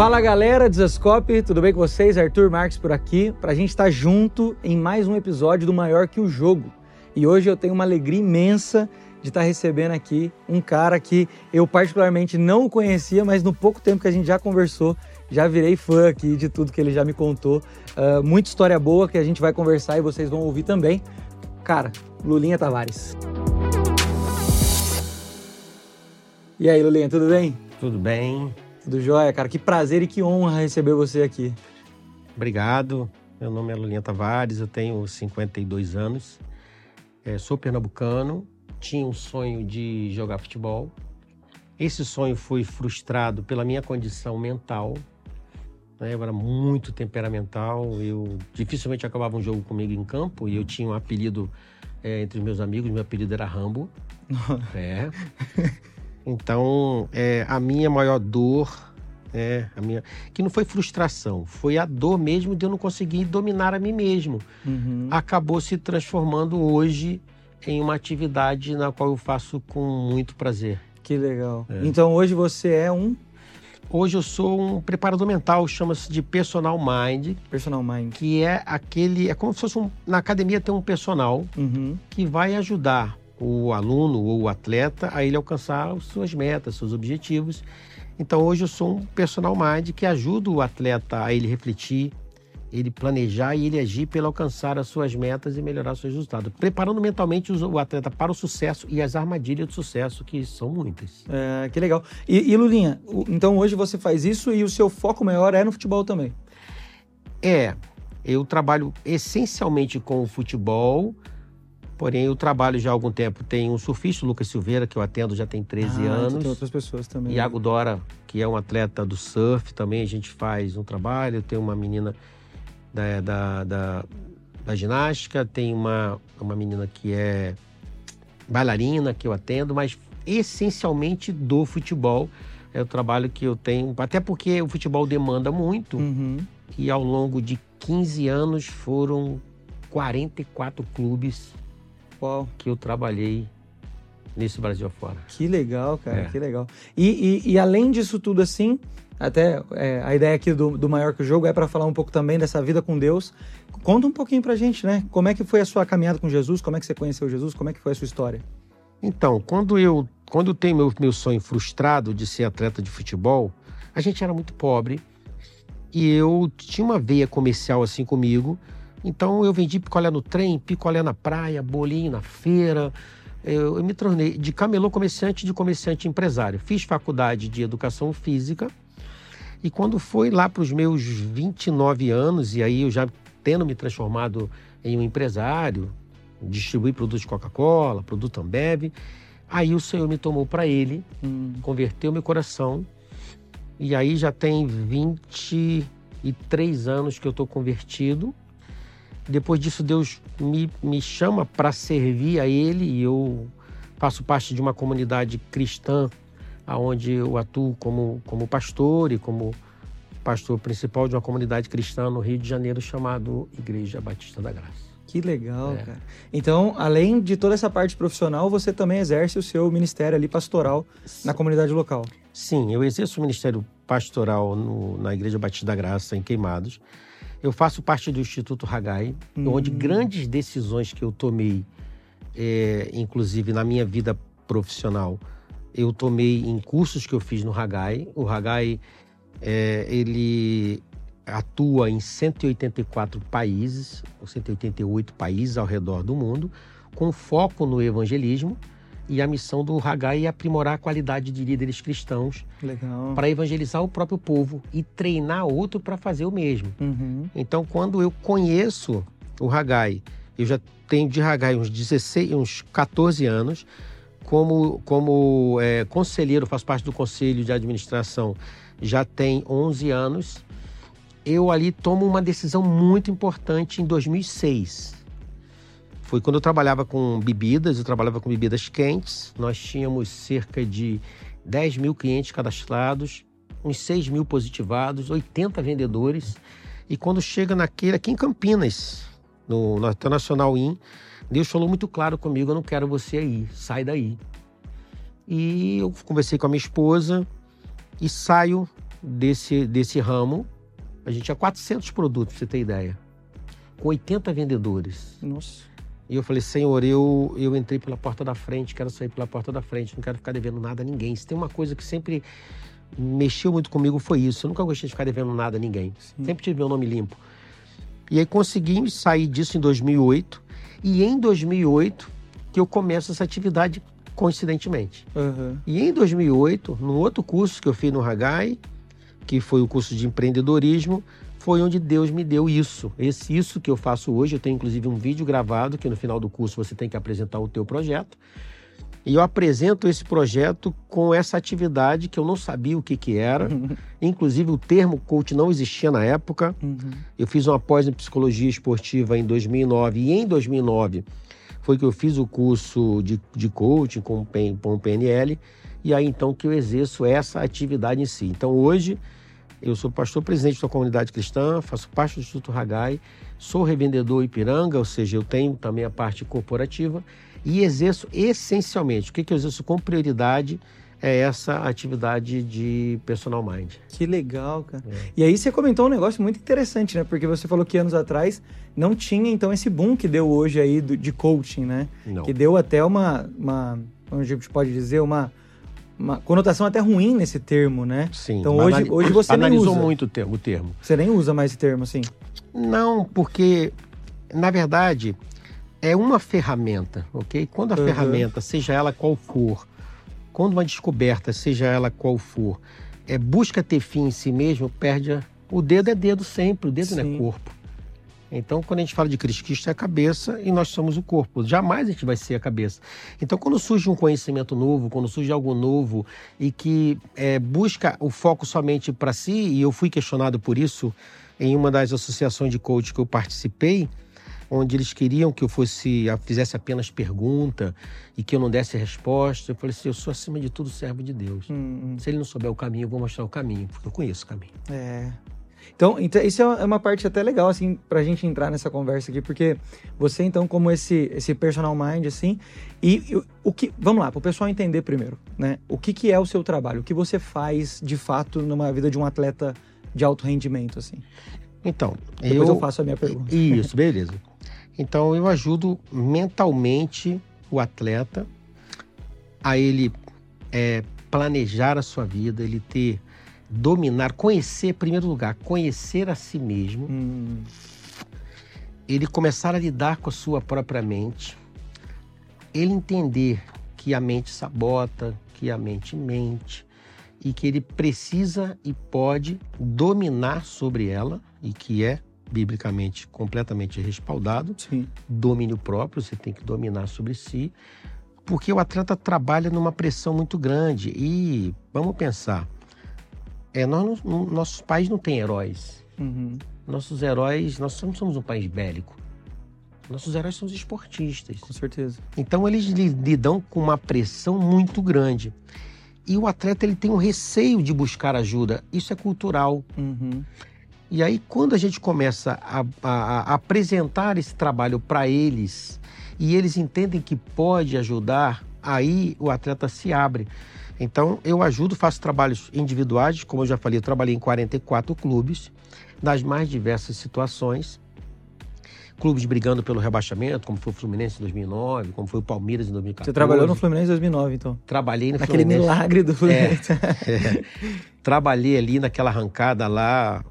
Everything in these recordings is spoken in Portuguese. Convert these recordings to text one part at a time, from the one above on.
Fala galera, Desascope, tudo bem com vocês? Arthur Marques por aqui, pra gente estar junto em mais um episódio do Maior que o Jogo. E hoje eu tenho uma alegria imensa de estar recebendo aqui um cara que eu particularmente não conhecia, mas no pouco tempo que a gente já conversou, já virei fã aqui de tudo que ele já me contou. Uh, muita história boa que a gente vai conversar e vocês vão ouvir também. Cara, Lulinha Tavares. E aí, Lulinha, tudo bem? Tudo bem. Tudo jóia, cara. Que prazer e que honra receber você aqui. Obrigado. Meu nome é Lulinha Tavares, eu tenho 52 anos, é, sou pernambucano, tinha um sonho de jogar futebol. Esse sonho foi frustrado pela minha condição mental. Né? Eu era muito temperamental, eu dificilmente acabava um jogo comigo em campo e eu tinha um apelido é, entre os meus amigos, meu apelido era Rambo. é. Então, é, a minha maior dor, é, a minha, que não foi frustração, foi a dor mesmo de eu não conseguir dominar a mim mesmo. Uhum. Acabou se transformando hoje em uma atividade na qual eu faço com muito prazer. Que legal. É. Então, hoje você é um Hoje eu sou um preparador mental, chama-se de personal mind. Personal mind. Que é aquele. É como se fosse um. Na academia tem um personal uhum. que vai ajudar o aluno ou o atleta a ele alcançar suas metas, seus objetivos. Então hoje eu sou um personal mind que ajuda o atleta a ele refletir, ele planejar e ele agir para alcançar as suas metas e melhorar seus resultados, preparando mentalmente o atleta para o sucesso e as armadilhas do sucesso, que são muitas. É, que legal. E, e Lulinha, então hoje você faz isso e o seu foco maior é no futebol também? É, eu trabalho essencialmente com o futebol, Porém, eu trabalho já há algum tempo. Tem um surfista, Lucas Silveira, que eu atendo já tem 13 ah, então anos. Tem outras pessoas também. Iago Dora, que é um atleta do surf, também a gente faz um trabalho. Tem uma menina da, da, da, da ginástica, tem uma, uma menina que é bailarina, que eu atendo, mas essencialmente do futebol. É o trabalho que eu tenho, até porque o futebol demanda muito. Uhum. E ao longo de 15 anos foram 44 clubes qual que eu trabalhei nesse Brasil afora. Que legal, cara, é. que legal. E, e, e, além disso tudo assim, até é, a ideia aqui do, do Maior que o Jogo é para falar um pouco também dessa vida com Deus. Conta um pouquinho pra gente, né? Como é que foi a sua caminhada com Jesus? Como é que você conheceu Jesus? Como é que foi a sua história? Então, quando eu, quando eu tenho meu, meu sonho frustrado de ser atleta de futebol, a gente era muito pobre e eu tinha uma veia comercial assim comigo então eu vendi picolé no trem, picolé na praia, bolinho na feira. Eu, eu me tornei de camelô comerciante de comerciante empresário. Fiz faculdade de educação física e quando foi lá para os meus 29 anos, e aí eu já tendo me transformado em um empresário, distribuir produtos de Coca-Cola, produto Ambev, aí o Senhor me tomou para Ele, hum. converteu meu coração, e aí já tem 23 anos que eu estou convertido, depois disso, Deus me, me chama para servir a Ele e eu faço parte de uma comunidade cristã, onde eu atuo como, como pastor e como pastor principal de uma comunidade cristã no Rio de Janeiro chamado Igreja Batista da Graça. Que legal, é. cara. Então, além de toda essa parte profissional, você também exerce o seu ministério ali pastoral Sim. na comunidade local. Sim, eu exerço o ministério pastoral no, na Igreja Batista da Graça, em Queimados. Eu faço parte do Instituto Hagai, uhum. onde grandes decisões que eu tomei, é, inclusive na minha vida profissional, eu tomei em cursos que eu fiz no Hagai. O Hagai, é, ele atua em 184 países, 188 países ao redor do mundo, com foco no evangelismo e a missão do Hagai é aprimorar a qualidade de líderes cristãos para evangelizar o próprio povo e treinar outro para fazer o mesmo. Uhum. Então, quando eu conheço o Hagai, eu já tenho de Hagai uns 16, uns 14 anos, como, como é, conselheiro, faço parte do conselho de administração, já tem 11 anos. Eu ali tomo uma decisão muito importante em 2006 foi quando eu trabalhava com bebidas, eu trabalhava com bebidas quentes. Nós tínhamos cerca de 10 mil clientes cadastrados, uns 6 mil positivados, 80 vendedores. E quando chega naquele, aqui em Campinas, no, no Internacional In, Deus falou muito claro comigo: eu não quero você aí, sai daí. E eu conversei com a minha esposa e saio desse, desse ramo. A gente tinha 400 produtos, pra você ter ideia. Com 80 vendedores. Nossa. E eu falei, Senhor, eu, eu entrei pela porta da frente, quero sair pela porta da frente, não quero ficar devendo nada a ninguém. Se tem uma coisa que sempre mexeu muito comigo, foi isso. Eu nunca gostei de ficar devendo nada a ninguém. Sim. Sempre tive meu nome limpo. E aí consegui sair disso em 2008. E em 2008 que eu começo essa atividade coincidentemente. Uhum. E em 2008, no outro curso que eu fiz no Hagai, que foi o curso de empreendedorismo, foi onde Deus me deu isso. Esse isso que eu faço hoje, eu tenho inclusive um vídeo gravado que no final do curso você tem que apresentar o teu projeto. E eu apresento esse projeto com essa atividade que eu não sabia o que, que era. Uhum. Inclusive, o termo coach não existia na época. Uhum. Eu fiz uma pós em psicologia esportiva em 2009. E em 2009 foi que eu fiz o curso de, de coaching com, com o PNL. E aí, então, que eu exerço essa atividade em si. Então, hoje, eu sou pastor presidente da comunidade cristã, faço parte do Instituto Ragai, sou revendedor Ipiranga, ou seja, eu tenho também a parte corporativa e exerço essencialmente, o que, que eu exerço com prioridade é essa atividade de personal mind. Que legal, cara. É. E aí você comentou um negócio muito interessante, né? Porque você falou que anos atrás não tinha então esse boom que deu hoje aí do, de coaching, né? Não. Que deu até uma, uma, como a gente pode dizer, uma, uma conotação até ruim nesse termo, né? Sim. Então hoje, hoje você analisou nem usa. muito o termo, o termo. Você nem usa mais esse termo, assim? Não, porque na verdade é uma ferramenta, ok? Quando a uhum. ferramenta, seja ela qual for, quando uma descoberta, seja ela qual for, é, busca ter fim em si mesmo, perde a... o dedo é dedo sempre, o dedo Sim. não é corpo. Então, quando a gente fala de Cristo, Cristo é a cabeça e nós somos o corpo. Jamais a gente vai ser a cabeça. Então, quando surge um conhecimento novo, quando surge algo novo e que é, busca o foco somente para si, e eu fui questionado por isso em uma das associações de coach que eu participei, onde eles queriam que eu fosse fizesse apenas pergunta e que eu não desse resposta. Eu falei assim, eu sou acima de tudo servo de Deus. Hum, hum. Se ele não souber o caminho, eu vou mostrar o caminho, porque eu conheço o caminho. É. Então, então, isso é uma parte até legal, assim, pra gente entrar nessa conversa aqui, porque você, então, como esse, esse personal mind, assim, e, e o que. Vamos lá, para o pessoal entender primeiro, né? O que, que é o seu trabalho? O que você faz, de fato, numa vida de um atleta de alto rendimento, assim? Então, Depois eu, eu faço a minha pergunta. Isso, beleza. Então eu ajudo mentalmente o atleta a ele é, planejar a sua vida, ele ter, dominar, conhecer, em primeiro lugar, conhecer a si mesmo, hum. ele começar a lidar com a sua própria mente, ele entender que a mente sabota, que a mente mente e que ele precisa e pode dominar sobre ela e que é biblicamente completamente respaldado. Sim. Domínio próprio, você tem que dominar sobre si, porque o atleta trabalha numa pressão muito grande. E vamos pensar, é, nós, nossos pais não têm heróis. Uhum. Nossos heróis, nós não somos um país bélico. Nossos heróis são os esportistas. Com certeza. Então eles lidam com uma pressão muito grande. E o atleta ele tem um receio de buscar ajuda. Isso é cultural. Uhum. E aí, quando a gente começa a, a, a apresentar esse trabalho para eles e eles entendem que pode ajudar, aí o atleta se abre. Então, eu ajudo, faço trabalhos individuais, como eu já falei, eu trabalhei em 44 clubes, nas mais diversas situações. Clubes brigando pelo rebaixamento, como foi o Fluminense em 2009, como foi o Palmeiras em 2014. Você trabalhou no Fluminense em 2009, então? Trabalhei no Naquele Fluminense. milagre do Fluminense. É, é. Trabalhei ali naquela arrancada lá,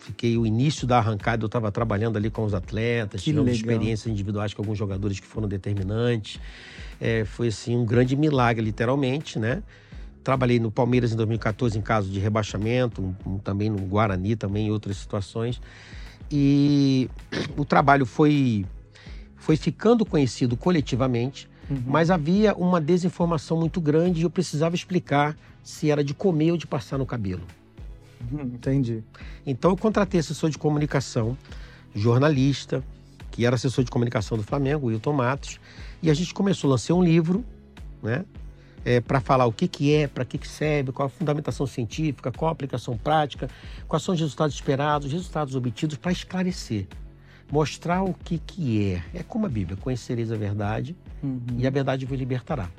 Fiquei o início da arrancada, eu estava trabalhando ali com os atletas, que tivemos experiências individuais com alguns jogadores que foram determinantes. É, foi assim um grande milagre, literalmente, né? Trabalhei no Palmeiras em 2014 em caso de rebaixamento, também no Guarani, também em outras situações. E o trabalho foi, foi ficando conhecido coletivamente, uhum. mas havia uma desinformação muito grande e eu precisava explicar se era de comer ou de passar no cabelo. Entendi. Então eu contratei assessor de comunicação, jornalista, que era assessor de comunicação do Flamengo, Wilton Matos, e a gente começou, lancei um livro, né? É, para falar o que, que é, para que, que serve, qual a fundamentação científica, qual a aplicação prática, quais são os resultados esperados, os resultados obtidos, para esclarecer, mostrar o que, que é. É como a Bíblia: conhecereis a verdade uhum. e a verdade vos libertará.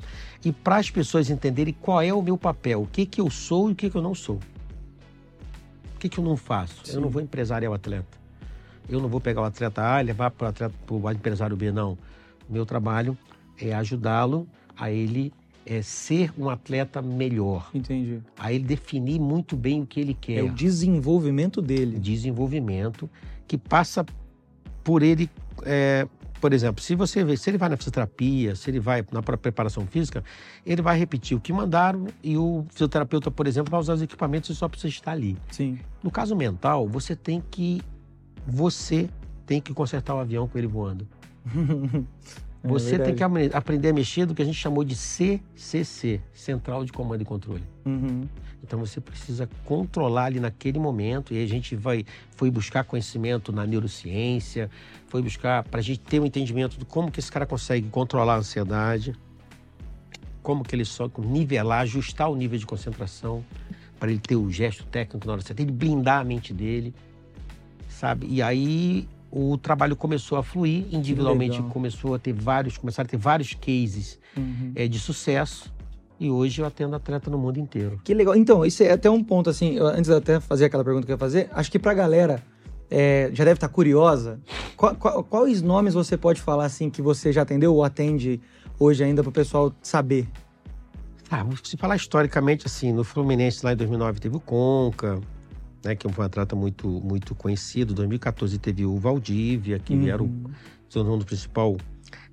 E para as pessoas entenderem qual é o meu papel, o que, que eu sou e o que, que eu não sou. O que, que eu não faço? Sim. Eu não vou empresariar o atleta. Eu não vou pegar o atleta A levar para o atleta para o empresário B, não. Meu trabalho é ajudá-lo a ele é, ser um atleta melhor. Entendi. A ele definir muito bem o que ele quer. É o desenvolvimento dele. Desenvolvimento que passa por ele. É, por exemplo, se você vê, se ele vai na fisioterapia, se ele vai na preparação física, ele vai repetir o que mandaram e o fisioterapeuta, por exemplo, vai usar os equipamentos e só precisa estar ali. Sim. No caso mental, você tem que você tem que consertar o avião com ele voando. É você é tem que aprender a mexer do que a gente chamou de CCC, Central de Comando e Controle. Uhum. Então você precisa controlar ali naquele momento e a gente vai foi buscar conhecimento na neurociência, foi buscar para a gente ter um entendimento de como que esse cara consegue controlar a ansiedade, como que ele só nivelar, ajustar o nível de concentração para ele ter o gesto técnico na hora certa, ele blindar a mente dele, sabe? E aí o trabalho começou a fluir, individualmente começou a ter vários, começaram a ter vários cases uhum. é, de sucesso. E hoje eu atendo atleta no mundo inteiro. Que legal. Então, isso é até um ponto, assim, eu, antes de até fazer aquela pergunta que eu ia fazer, acho que pra galera é, já deve estar curiosa. Qual, qual, quais nomes você pode falar, assim, que você já atendeu ou atende hoje ainda pro pessoal saber? Ah, se falar historicamente, assim, no Fluminense lá em 2009 teve o Conca, né, que foi um atleta muito, muito conhecido. Em 2014 teve o Valdívia, que uhum. era o, se o principal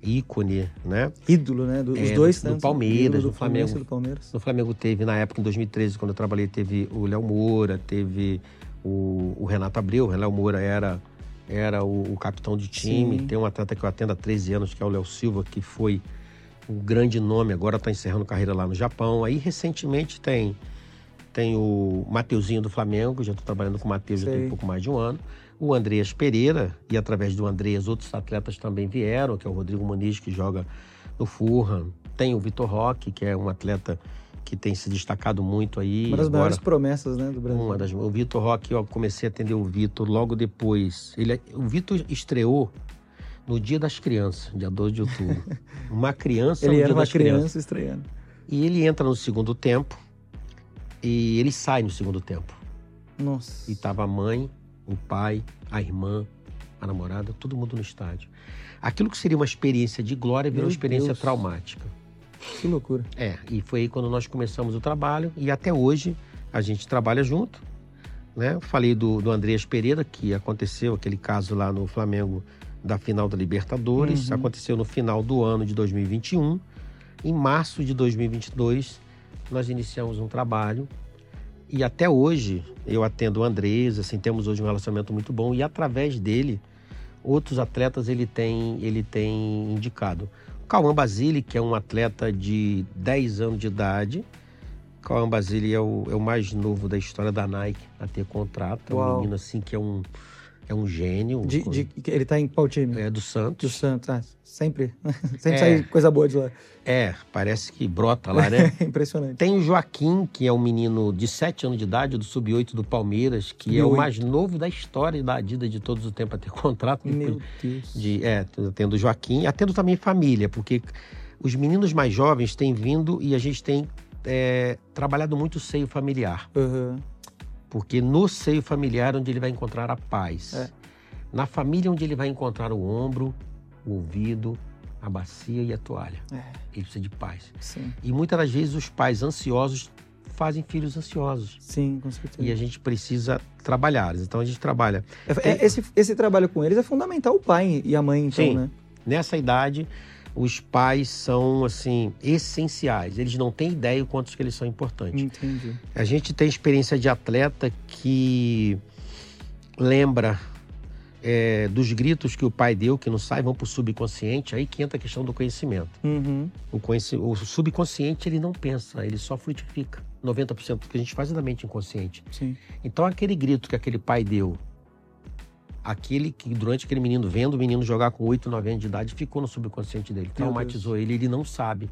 ícone, né? Ídolo, né? Dos é, dois, do, do Palmeiras, do, do Flamengo. Do Palmeiras. No Flamengo teve, na época, em 2013, quando eu trabalhei, teve o Léo Moura, teve o, o, Renato Abreu. O Léo Moura era, era o, o capitão de time. Sim. Tem um atleta que eu atendo há 13 anos, que é o Léo Silva, que foi um grande nome, agora está encerrando carreira lá no Japão. Aí, recentemente, tem tem o Mateuzinho do Flamengo, já estou trabalhando com o Mateus já tem um pouco mais de um ano. O Andreas Pereira, e através do Andreas outros atletas também vieram, que é o Rodrigo Muniz, que joga no Furran. Tem o Vitor Roque, que é um atleta que tem se destacado muito aí. Uma das agora, maiores promessas né, do Brasil. Uma das, o Vitor Roque, eu comecei a atender o Vitor logo depois. Ele, é, o Vitor estreou no Dia das Crianças, dia 12 de outubro. Uma criança Ele no era dia uma das criança crianças. estreando. E ele entra no segundo tempo e ele sai no segundo tempo. Nossa. E tava a mãe, o pai, a irmã, a namorada, todo mundo no estádio. Aquilo que seria uma experiência de glória virou uma experiência Deus. traumática. Que loucura. É, e foi aí quando nós começamos o trabalho e até hoje a gente trabalha junto. Né? Falei do, do Andreas Pereira, que aconteceu aquele caso lá no Flamengo da final da Libertadores. Uhum. Aconteceu no final do ano de 2021. Em março de 2022, nós iniciamos um trabalho e até hoje eu atendo o Andrés, assim, temos hoje um relacionamento muito bom e através dele outros atletas ele tem, ele tem indicado. O Cauã Basile, que é um atleta de 10 anos de idade, Cauã Basile é o, é o mais novo da história da Nike a ter contrato, é um menino assim que é um é um gênio. De, de, ele tá em qual time? É do Santos. Do Santos, ah, sempre. sempre é, sai coisa boa de lá. É, parece que brota lá, né? Impressionante. Tem o Joaquim, que é um menino de 7 anos de idade, do Sub-8 do Palmeiras, que Sub é o mais novo da história da Adidas de todos os tempos a ter contrato. Meu Deus. De, é, tendo o Joaquim, atendo também família, porque os meninos mais jovens têm vindo e a gente tem é, trabalhado muito o seio familiar. Uhum. Porque no seio familiar onde ele vai encontrar a paz. É. Na família onde ele vai encontrar o ombro, o ouvido, a bacia e a toalha. É. Ele precisa de paz. Sim. E muitas das vezes os pais ansiosos fazem filhos ansiosos. Sim, com certeza. E a gente precisa trabalhar. Então a gente trabalha. É, é, esse, esse trabalho com eles é fundamental o pai e a mãe, então, Sim. né? Nessa idade, os pais são assim essenciais. Eles não têm ideia o quanto que eles são importantes. Entendi. A gente tem experiência de atleta que lembra é, dos gritos que o pai deu, que não sai, vão para o subconsciente, aí que entra a questão do conhecimento. Uhum. O, conheci o subconsciente ele não pensa, ele só frutifica. 90% do que a gente faz é da mente inconsciente. Sim. Então aquele grito que aquele pai deu aquele que durante aquele menino vendo o menino jogar com 8, 9 anos de idade ficou no subconsciente dele, traumatizou ele, ele não sabe.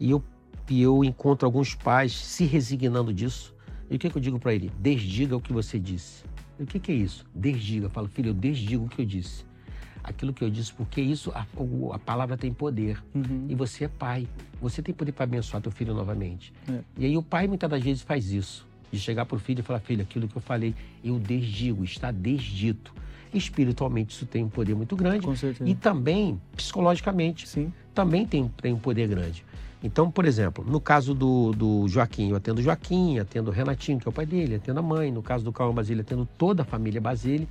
E eu, e eu encontro alguns pais se resignando disso. E o que, que eu digo para ele? Desdiga o que você disse. E o que, que é isso? Desdiga. Eu falo, filho, eu desdigo o que eu disse. Aquilo que eu disse, porque isso, a, a palavra tem poder. Uhum. E você é pai. Você tem poder para abençoar teu filho novamente. É. E aí o pai muitas das vezes faz isso. De chegar para o filho e falar, filho, aquilo que eu falei, eu desdigo, está desdito. Espiritualmente isso tem um poder muito grande. Com certeza. E também, psicologicamente, Sim. também tem, tem um poder grande. Então, por exemplo, no caso do, do Joaquim, eu atendo o Joaquim, atendo o Renatinho, que é o pai dele, atendo a mãe. No caso do Cauã Basílio, atendo toda a família Basílio,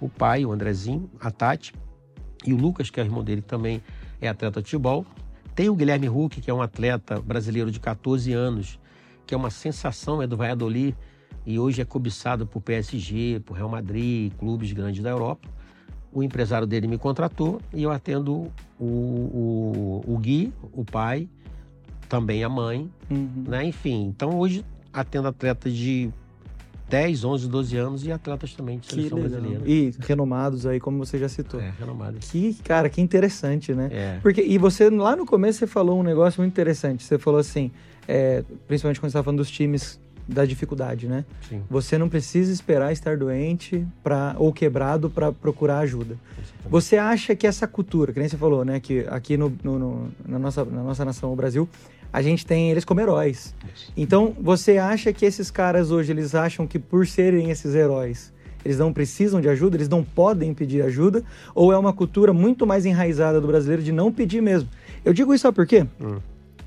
o pai, o Andrezinho, a Tati e o Lucas, que é o irmão dele, que também é atleta de futebol. Tem o Guilherme Huck, que é um atleta brasileiro de 14 anos, que é uma sensação, é do Valladolid e hoje é cobiçado por PSG, por Real Madrid, clubes grandes da Europa. O empresário dele me contratou e eu atendo o, o, o Gui, o pai, também a mãe, Uhum. né? Enfim, então hoje atendo atletas de 10, 11, 12 anos e atletas também de seleção brasileira. E renomados aí, como você já citou. É, renomado. Que, cara, que interessante, né? É. Porque, e você, lá no começo, você falou um negócio muito interessante. Você falou assim, é, principalmente quando você estava falando dos times da dificuldade, né? Sim. Você não precisa esperar estar doente pra, ou quebrado para procurar ajuda. exatamente. Você acha que essa cultura, que nem você falou, né? Que aqui no, no- no- na, nossa, na nossa nação, o Brasil, a gente tem eles como heróis. Isso. Então, você acha que esses caras hoje, eles acham que por serem esses heróis, eles não precisam de ajuda, eles não podem pedir ajuda? Ou é uma cultura muito mais enraizada do brasileiro de não pedir mesmo? Eu digo isso, sabe por quê? Hum.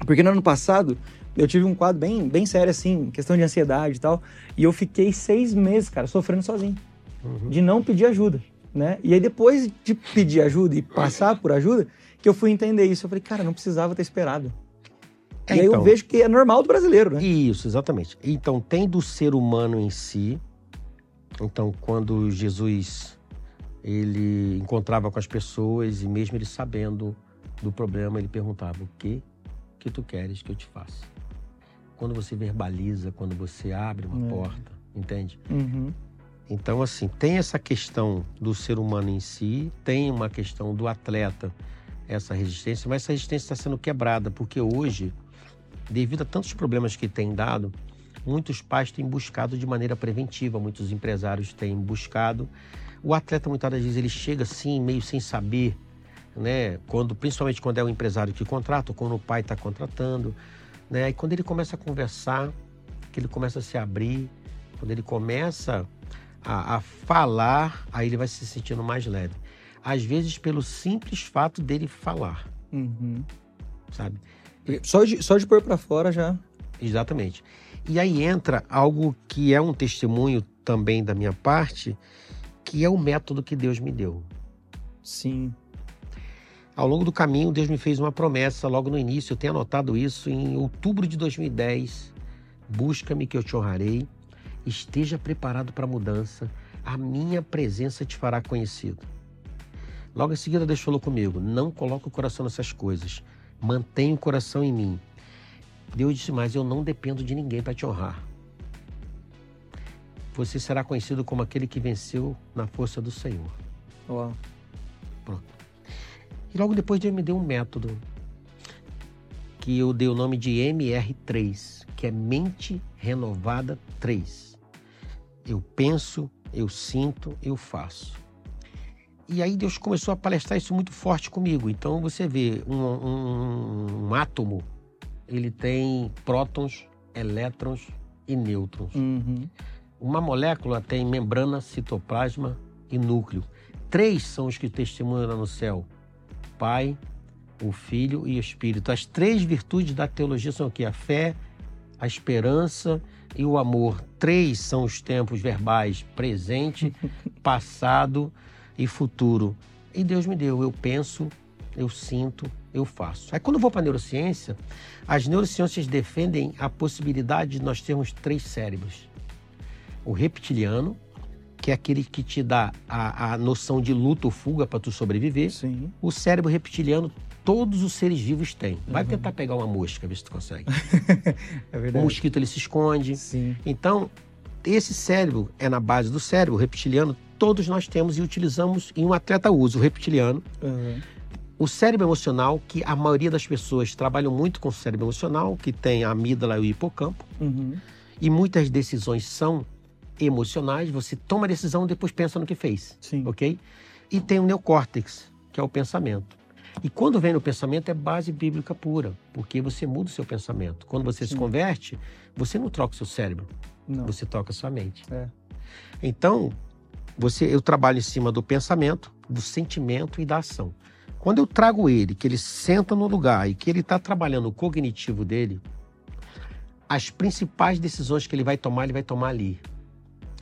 Porque no ano passado, eu tive um quadro bem, bem sério, assim, questão de ansiedade e tal, e eu fiquei seis meses, cara, sofrendo sozinho, Uhum. de não pedir ajuda, né? E aí depois de pedir ajuda e passar por ajuda, que eu fui entender isso. Eu falei, cara, não precisava ter esperado. É, e aí eu então. vejo que é normal do brasileiro, né? Isso, exatamente. Então, tem do ser humano em si. Então, quando Jesus ele encontrava com as pessoas e mesmo ele sabendo do problema, ele perguntava: "O que que tu queres que eu te faça?" Quando você verbaliza, quando você abre uma É. porta, entende? Uhum. Então, assim, tem essa questão do ser humano em si, tem uma questão do atleta, essa resistência, mas essa resistência está sendo quebrada, porque hoje, devido a tantos problemas que tem dado, muitos pais têm buscado de maneira preventiva, muitos empresários têm buscado. O atleta, muitas vezes, ele chega assim, meio sem saber, né? Quando, principalmente quando é o empresário que contrata, ou quando o pai está contratando, né? E quando ele começa a conversar, que ele começa a se abrir, quando ele começa a, a falar, aí ele vai se sentindo mais leve. Às vezes, pelo simples fato dele falar, Uhum. sabe? Só de, só de pôr pra fora já. Exatamente. E aí entra algo que é um testemunho também da minha parte, que é o método que Deus me deu. Sim. Ao longo do caminho, Deus me fez uma promessa logo no início. Eu tenho anotado isso em outubro de 2010. Busca-me que eu te honrarei. Esteja preparado para a mudança. A minha presença te fará conhecido. Logo em seguida, Deus falou comigo: Não coloque o coração nessas coisas. Mantenha o coração em mim. Deus disse mais: Eu não dependo de ninguém para te honrar. Você será conhecido como aquele que venceu na força do Senhor. Ó. E logo depois Deus me deu um método que eu dei o nome de MR3, que é Mente Renovada 3. Eu penso, eu sinto, eu faço. E aí Deus começou a palestrar isso muito forte comigo. Então você vê um, um- um átomo, ele tem prótons, elétrons e nêutrons. Uhum. Uma molécula tem membrana, citoplasma e núcleo. Três são os que testemunham lá no céu: Pai, o Filho e o Espírito. As três virtudes da teologia são o que? A fé, a esperança e o amor. Três são os tempos verbais: presente, passado e futuro. E Deus me deu. Eu penso, eu sinto, eu faço. Aí quando eu vou para a neurociência, as neurociências defendem a possibilidade de nós termos três cérebros o reptiliano, que é aquele que te dá a, a noção de luta ou fuga para tu sobreviver. Sim. O cérebro reptiliano, todos os seres vivos têm. Vai Uhum. tentar pegar uma mosca, ver se tu consegue. É O verdade. mosquito ele se esconde. Sim. Então, esse cérebro é na base do cérebro reptiliano. Todos nós temos e utilizamos, e um atleta usa o reptiliano. Uhum. O cérebro emocional, que a maioria das pessoas trabalham muito com o cérebro emocional, que tem a amígdala e o hipocampo. Uhum. E muitas decisões são emocionais, você toma a decisão e depois pensa no que fez, Sim. ok? E tem o neocórtex, que é o pensamento. E quando vem no pensamento é base bíblica pura, porque você muda o seu pensamento. Quando você se Sim. converte, você não troca o seu cérebro. Não. Você toca a sua mente. É. Então, você, eu trabalho em cima do pensamento, do sentimento e da ação. Quando eu trago ele, que ele senta no lugar e que ele está trabalhando o cognitivo dele, as principais decisões que ele vai tomar, ele vai tomar ali.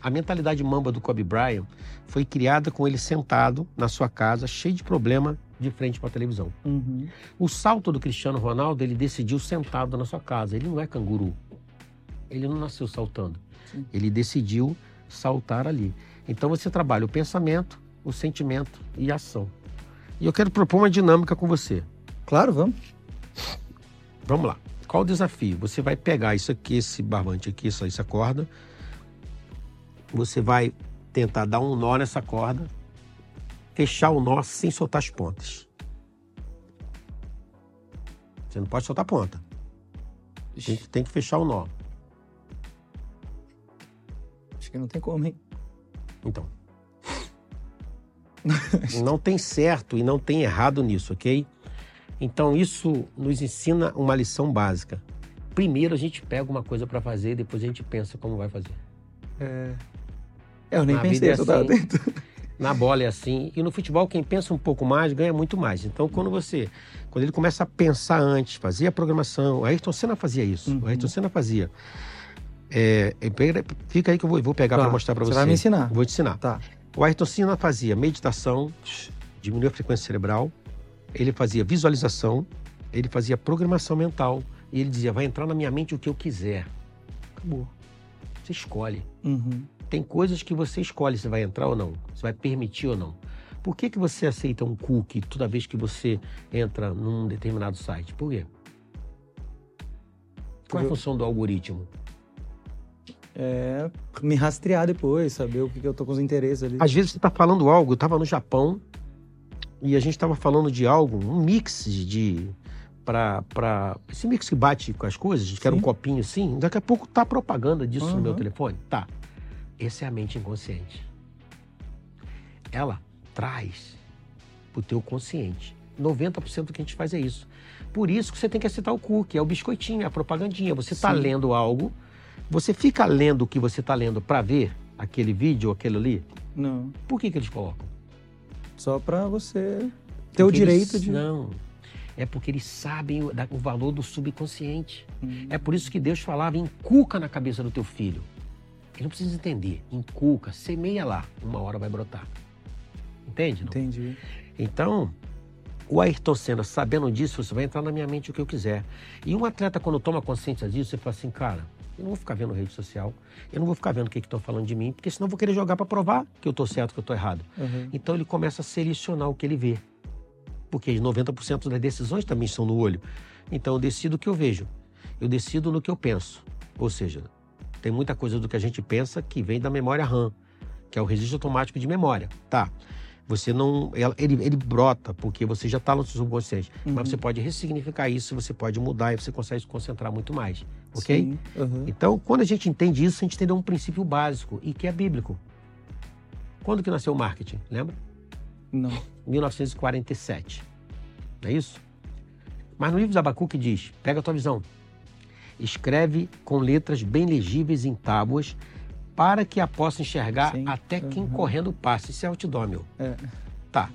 A mentalidade mamba do Kobe Bryant foi criada com ele sentado na sua casa, cheio de problema, de frente para a televisão. Uhum. O salto do Cristiano Ronaldo, ele decidiu sentado na sua casa. Ele não é canguru. Ele não nasceu saltando. Sim. Ele decidiu saltar ali. Então você trabalha o pensamento, o sentimento e a ação. E eu quero propor uma dinâmica com você. Claro, vamos. Vamos lá. Qual o desafio? Você vai pegar isso aqui, esse barbante aqui, essa, essa corda. Você vai tentar dar um nó nessa corda, fechar o nó sem soltar as pontas. Você não pode soltar a ponta. Tem, tem que fechar o nó. Acho que não tem como, hein? Então. não tem certo e não tem errado nisso, ok? Então isso nos ensina uma lição básica. Primeiro a gente pega uma coisa para fazer, depois a gente pensa como vai fazer. É. Eu nem na pensei, é assim, Na bola é assim. E no futebol, quem pensa um pouco mais ganha muito mais. Então, quando você. Quando ele começa a pensar antes, fazer a programação. O Ayrton Senna fazia isso. Uhum. O Ayrton Senna fazia. É, fica aí que eu vou, vou pegar tá. para mostrar para você. Você vai me ensinar. Vou te ensinar. Tá. O Ayrton Senna fazia meditação, diminuiu a frequência cerebral, ele fazia visualização, ele fazia programação mental e ele dizia: vai entrar na minha mente o que eu quiser. Acabou. Você escolhe. Uhum. Tem coisas que você escolhe se vai entrar ou não, se vai permitir ou não. Por que, que você aceita um cookie toda vez que você entra num determinado site? Por quê? Qual é a função do algoritmo? é, me rastrear depois, saber o que, que eu tô com os interesses ali. Às vezes você tá falando algo, eu tava no Japão e a gente tava falando de algo, um mix de. Pra, pra, esse mix que bate com as coisas, que era um copinho assim, daqui a pouco tá propaganda disso uhum. no meu telefone. Tá. Essa é a mente inconsciente. Ela traz pro teu consciente. 90% do que a gente faz é isso. Por isso que você tem que aceitar o cookie, é o biscoitinho, é a propagandinha. Você está lendo algo, você fica lendo o que você está lendo para ver aquele vídeo ou aquele ali? Não. Por que, que eles colocam? Só para você ter porque o direito eles... de. Não. É porque eles sabem o, o valor do subconsciente. Hum. É por isso que Deus falava: inculca na cabeça do teu filho. Ele não precisa entender. Inculca, semeia lá. Uma hora vai brotar. Entende? Não? Entendi. Então, o Ayrton Senna, sabendo disso, você vai entrar na minha mente o que eu quiser. E um atleta, quando toma consciência disso, você fala assim, cara, eu não vou ficar vendo rede social, eu não vou ficar vendo o que estão falando de mim, porque senão eu vou querer jogar para provar que eu estou certo, que eu estou errado. Uhum. Então ele começa a selecionar o que ele vê. Porque 90% das decisões também estão no olho. Então eu decido o que eu vejo. Eu decido no que eu penso. Ou seja, tem muita coisa do que a gente pensa que vem da memória RAM, que é o registro automático de memória. Tá. Você não. Ele, ele brota, porque você já está no subconsciente. Uhum. Mas você pode ressignificar isso, você pode mudar e você consegue se concentrar muito mais. Ok? Uhum. Então, quando a gente entende isso, a gente entendeu um princípio básico e que é bíblico. Quando que nasceu o marketing? Lembra? Não. 1947. Não é isso? Mas no livro de Abacuque diz: pega a tua visão. Escreve com letras bem legíveis em tábuas para que a possa enxergar Sim. até quem uhum. correndo passe. Isso é outdoor, meu. É. Tá.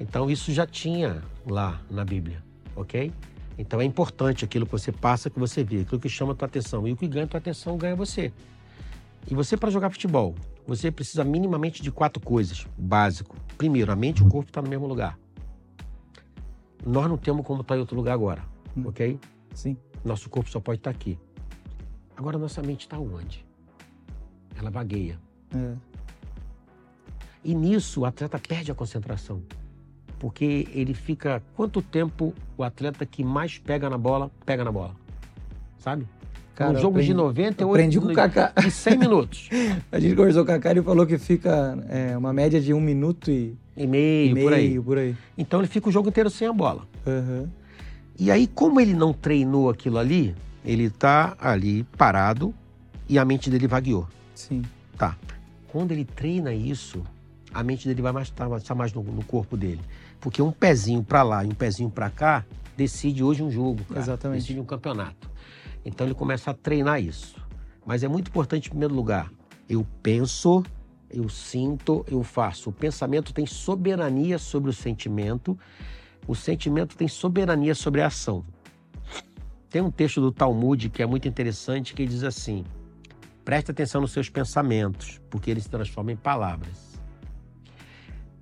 Então isso já tinha lá na Bíblia, ok? Então é importante aquilo que você passa, que você vê, aquilo que chama a tua atenção. E o que ganha a tua atenção ganha você. E você, para jogar futebol, você precisa minimamente de quatro coisas. Básico. Primeiro, a mente e o corpo estão tá no mesmo lugar. Nós não temos como estar tá em outro lugar agora, hum. ok? Sim. Nosso corpo só pode estar tá aqui. Agora, nossa mente está onde? ela vagueia. É. E nisso o atleta perde a concentração. Porque ele fica. Quanto tempo o atleta que mais pega na bola, pega na bola? Sabe? Cara, um jogo aprendi, de 98 aprendi com o Kaká. de 100 minutos. a gente conversou com o Kaká e ele falou que fica é, uma média de um minuto e, e meio, e meio por, aí. por aí. Então ele fica o jogo inteiro sem a bola. Uhum. E aí, como ele não treinou aquilo ali, ele tá ali parado e a mente dele vagueou. Sim. Tá. Quando ele treina isso, a mente dele vai mais estar tá, tá mais no, no, corpo dele. Porque um pezinho para lá e um pezinho para cá decide hoje um jogo, cara. Exatamente. Decide um campeonato. Então ele começa a treinar isso. Mas é muito importante, em primeiro lugar, eu penso, eu sinto, eu faço. O pensamento tem soberania sobre o sentimento, o sentimento tem soberania sobre a ação. Tem um texto do Talmud que é muito interessante que diz assim: preste atenção nos seus pensamentos, porque eles se transformam em palavras.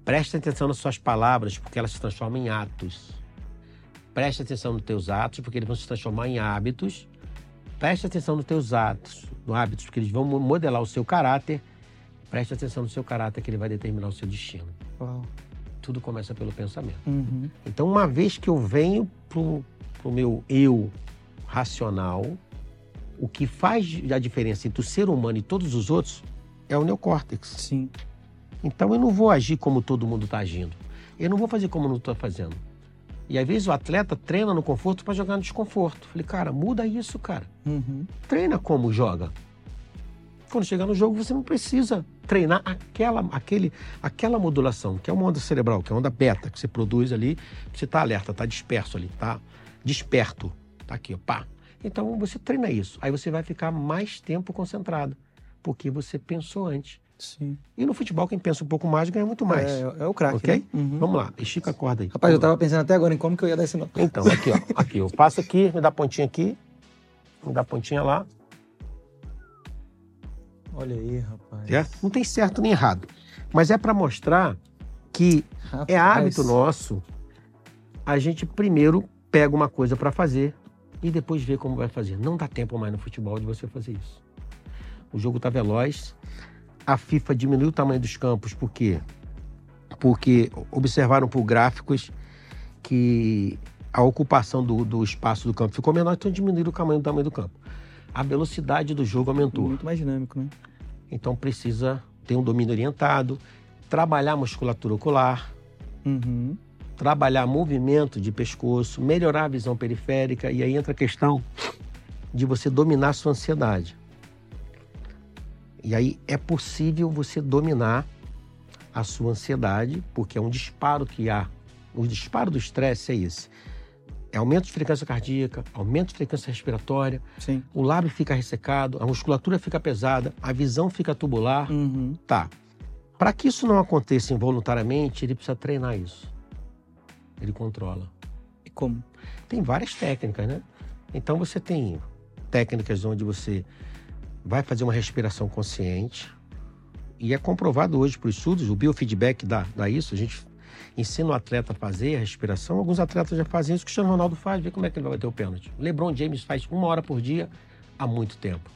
Preste atenção nas suas palavras, porque elas se transformam em atos. Preste atenção nos teus atos, porque eles vão se transformar em hábitos. Preste atenção nos teus atos, hábitos, porque eles vão modelar o seu caráter. Preste atenção no seu caráter, que ele vai determinar o seu destino. Uau. Tudo começa pelo pensamento. Uhum. Então, uma vez que eu venho pro, pro meu eu racional, o que faz a diferença entre o ser humano e todos os outros é o neocórtex. Sim. Então eu não vou agir como todo mundo está agindo. Eu não vou fazer como eu não estou fazendo. E às vezes o atleta treina no conforto para jogar no desconforto. Falei, cara, muda isso, cara. Uhum. Treina como joga. Quando chegar no jogo, você não precisa treinar aquela, aquele, aquela modulação, que é uma onda cerebral, que é uma onda beta, que você produz ali, você está alerta, está disperso ali, está desperto. Tá aqui, ó, pá. Então você treina isso. Aí você vai ficar mais tempo concentrado, porque você pensou antes. Sim. E no futebol, quem pensa um pouco mais ganha muito mais. É, é o craque. Ok? Né? Uhum. Vamos lá, estica a corda aí. Rapaz, eu tava pensando até agora em como que eu ia dar esse nó. Então, aqui, ó. Aqui, eu passo aqui, me dá pontinha aqui, me dá pontinha lá. Olha aí, rapaz. Certo? Não tem certo nem errado. Mas é para mostrar que rapaz. é hábito nosso a gente primeiro pega uma coisa para fazer e depois vê como vai fazer. Não dá tempo mais no futebol de você fazer isso. O jogo tá veloz, a FIFA diminuiu o tamanho dos campos, por quê? Porque observaram por gráficos que a ocupação do, do espaço do campo ficou menor, então diminuíram o tamanho, o tamanho do campo. A velocidade do jogo aumentou. Muito mais dinâmico, né? Então precisa ter um domínio orientado, trabalhar a musculatura ocular, uhum. trabalhar movimento de pescoço, melhorar a visão periférica, e aí entra a questão de você dominar a sua ansiedade. E aí é possível você dominar a sua ansiedade, porque é um disparo que há. O disparo do estresse é esse. É aumento de frequência cardíaca, aumento de frequência respiratória, Sim. o lábio fica ressecado, a musculatura fica pesada, a visão fica tubular. Uhum. Tá. Para que isso não aconteça involuntariamente, ele precisa treinar isso. Ele controla. E como? Tem várias técnicas, né? Então você tem técnicas onde você vai fazer uma respiração consciente. E é comprovado hoje por estudos, o biofeedback dá, dá isso. A gente ensina o atleta a fazer a respiração. Alguns atletas já fazem isso, o Cristiano Ronaldo faz, vê como é que ele vai bater o pênalti. LeBron James faz uma hora por dia há muito tempo.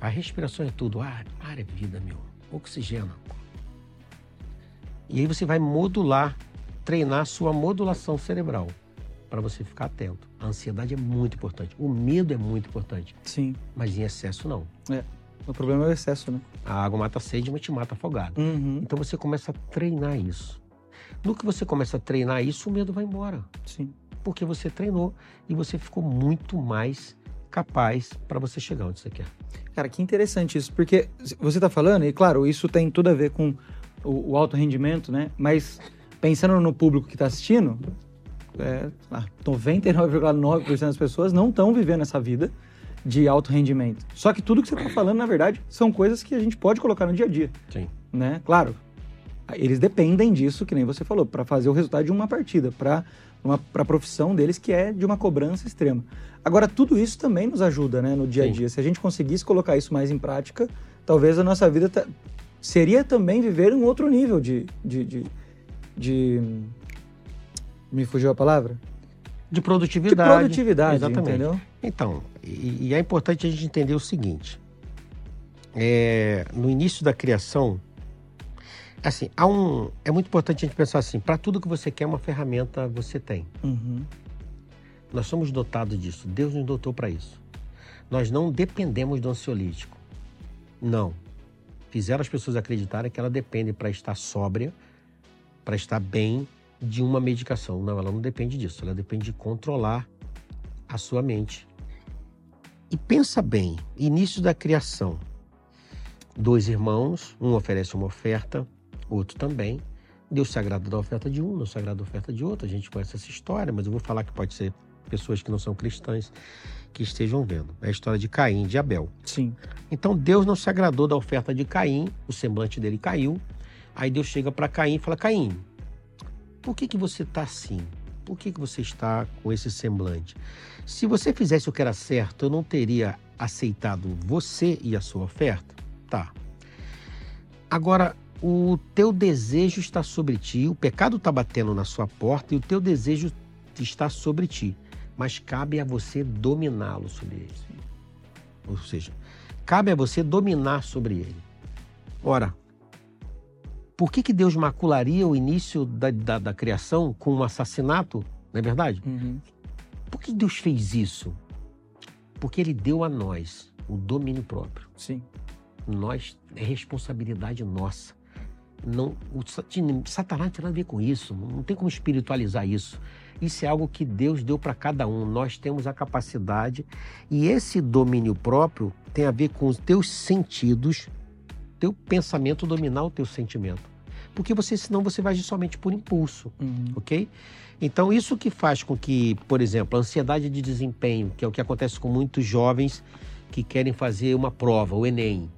A respiração é tudo. Ar, ar é vida, meu. Oxigênio. E aí você vai modular, treinar a sua modulação cerebral para você ficar atento. A ansiedade é muito importante. O medo é muito importante. Sim. Mas em excesso, não. É. O problema é o excesso, né? A água mata a sede, mas te mata afogado. Uhum. Então você começa a treinar isso. No que você começa a treinar isso, o medo vai embora. Sim. Porque você treinou e você ficou muito mais capaz para você chegar onde você quer. Cara, que interessante isso, porque você está falando, e claro, isso tem tudo a ver com o, o alto rendimento, né? Mas pensando no público que está assistindo, é, 99,9% das pessoas não estão vivendo essa vida de alto rendimento. Só que tudo que você está falando, na verdade, são coisas que a gente pode colocar no dia a dia. Sim. Né? Claro, eles dependem disso, que nem você falou, para fazer o resultado de uma partida, para a profissão deles, que é de uma cobrança extrema. Agora, tudo isso também nos ajuda né, no dia a dia. Sim. Se a gente conseguisse colocar isso mais em prática, talvez a nossa vida seria também viver um outro nível de, de, de, de me fugiu a palavra? De produtividade. De produtividade, Exatamente. entendeu? Então, e, e, é importante a gente entender o seguinte. É, no início da criação, assim, há um, é muito importante a gente pensar assim, para tudo que você quer, uma ferramenta você tem. Uhum. Nós somos dotados disso. Deus nos dotou para isso. Nós não dependemos do ansiolítico. Não. Fizeram as pessoas acreditarem que ela depende para estar sóbria, para estar bem, de uma medicação. Não, ela não depende disso. Ela depende de controlar a sua mente. E pensa bem, início da criação. Dois irmãos, um oferece uma oferta, outro também. Deus se agrada da oferta de um, não se agrada da oferta de outro. A gente conhece essa história, mas eu vou falar que pode ser pessoas que não são cristãs. que estejam vendo. É a história de Caim e de Abel. Sim. Então Deus não se agradou da oferta de Caim, o semblante dele caiu. Aí Deus chega para Caim e fala: Caim, por que, que você está assim? Por que, que você está com esse semblante? Se você fizesse o que era certo, eu não teria aceitado você e a sua oferta? Tá. Agora, o teu desejo está sobre ti, o pecado está batendo na sua porta e o teu desejo está sobre ti, mas cabe a você dominá-lo sobre ele. Ou seja, cabe a você dominar sobre ele. Ora, por que, que Deus macularia o início da, da, da criação com um assassinato? Não é verdade? Uhum. Por que Deus fez isso? Porque Ele deu a nós o domínio próprio. Sim. Nós, é responsabilidade nossa. Não, o Satanás não tem nada a ver com isso, não tem como espiritualizar isso. Isso é algo que Deus deu para cada um. Nós temos a capacidade e esse domínio próprio tem a ver com os teus sentidos, teu pensamento dominar o teu sentimento. Porque você, senão você vai agir somente por impulso, Uhum. ok? Então isso que faz com que, por exemplo, a ansiedade de desempenho, que é o que acontece com muitos jovens que querem fazer uma prova, o Enem,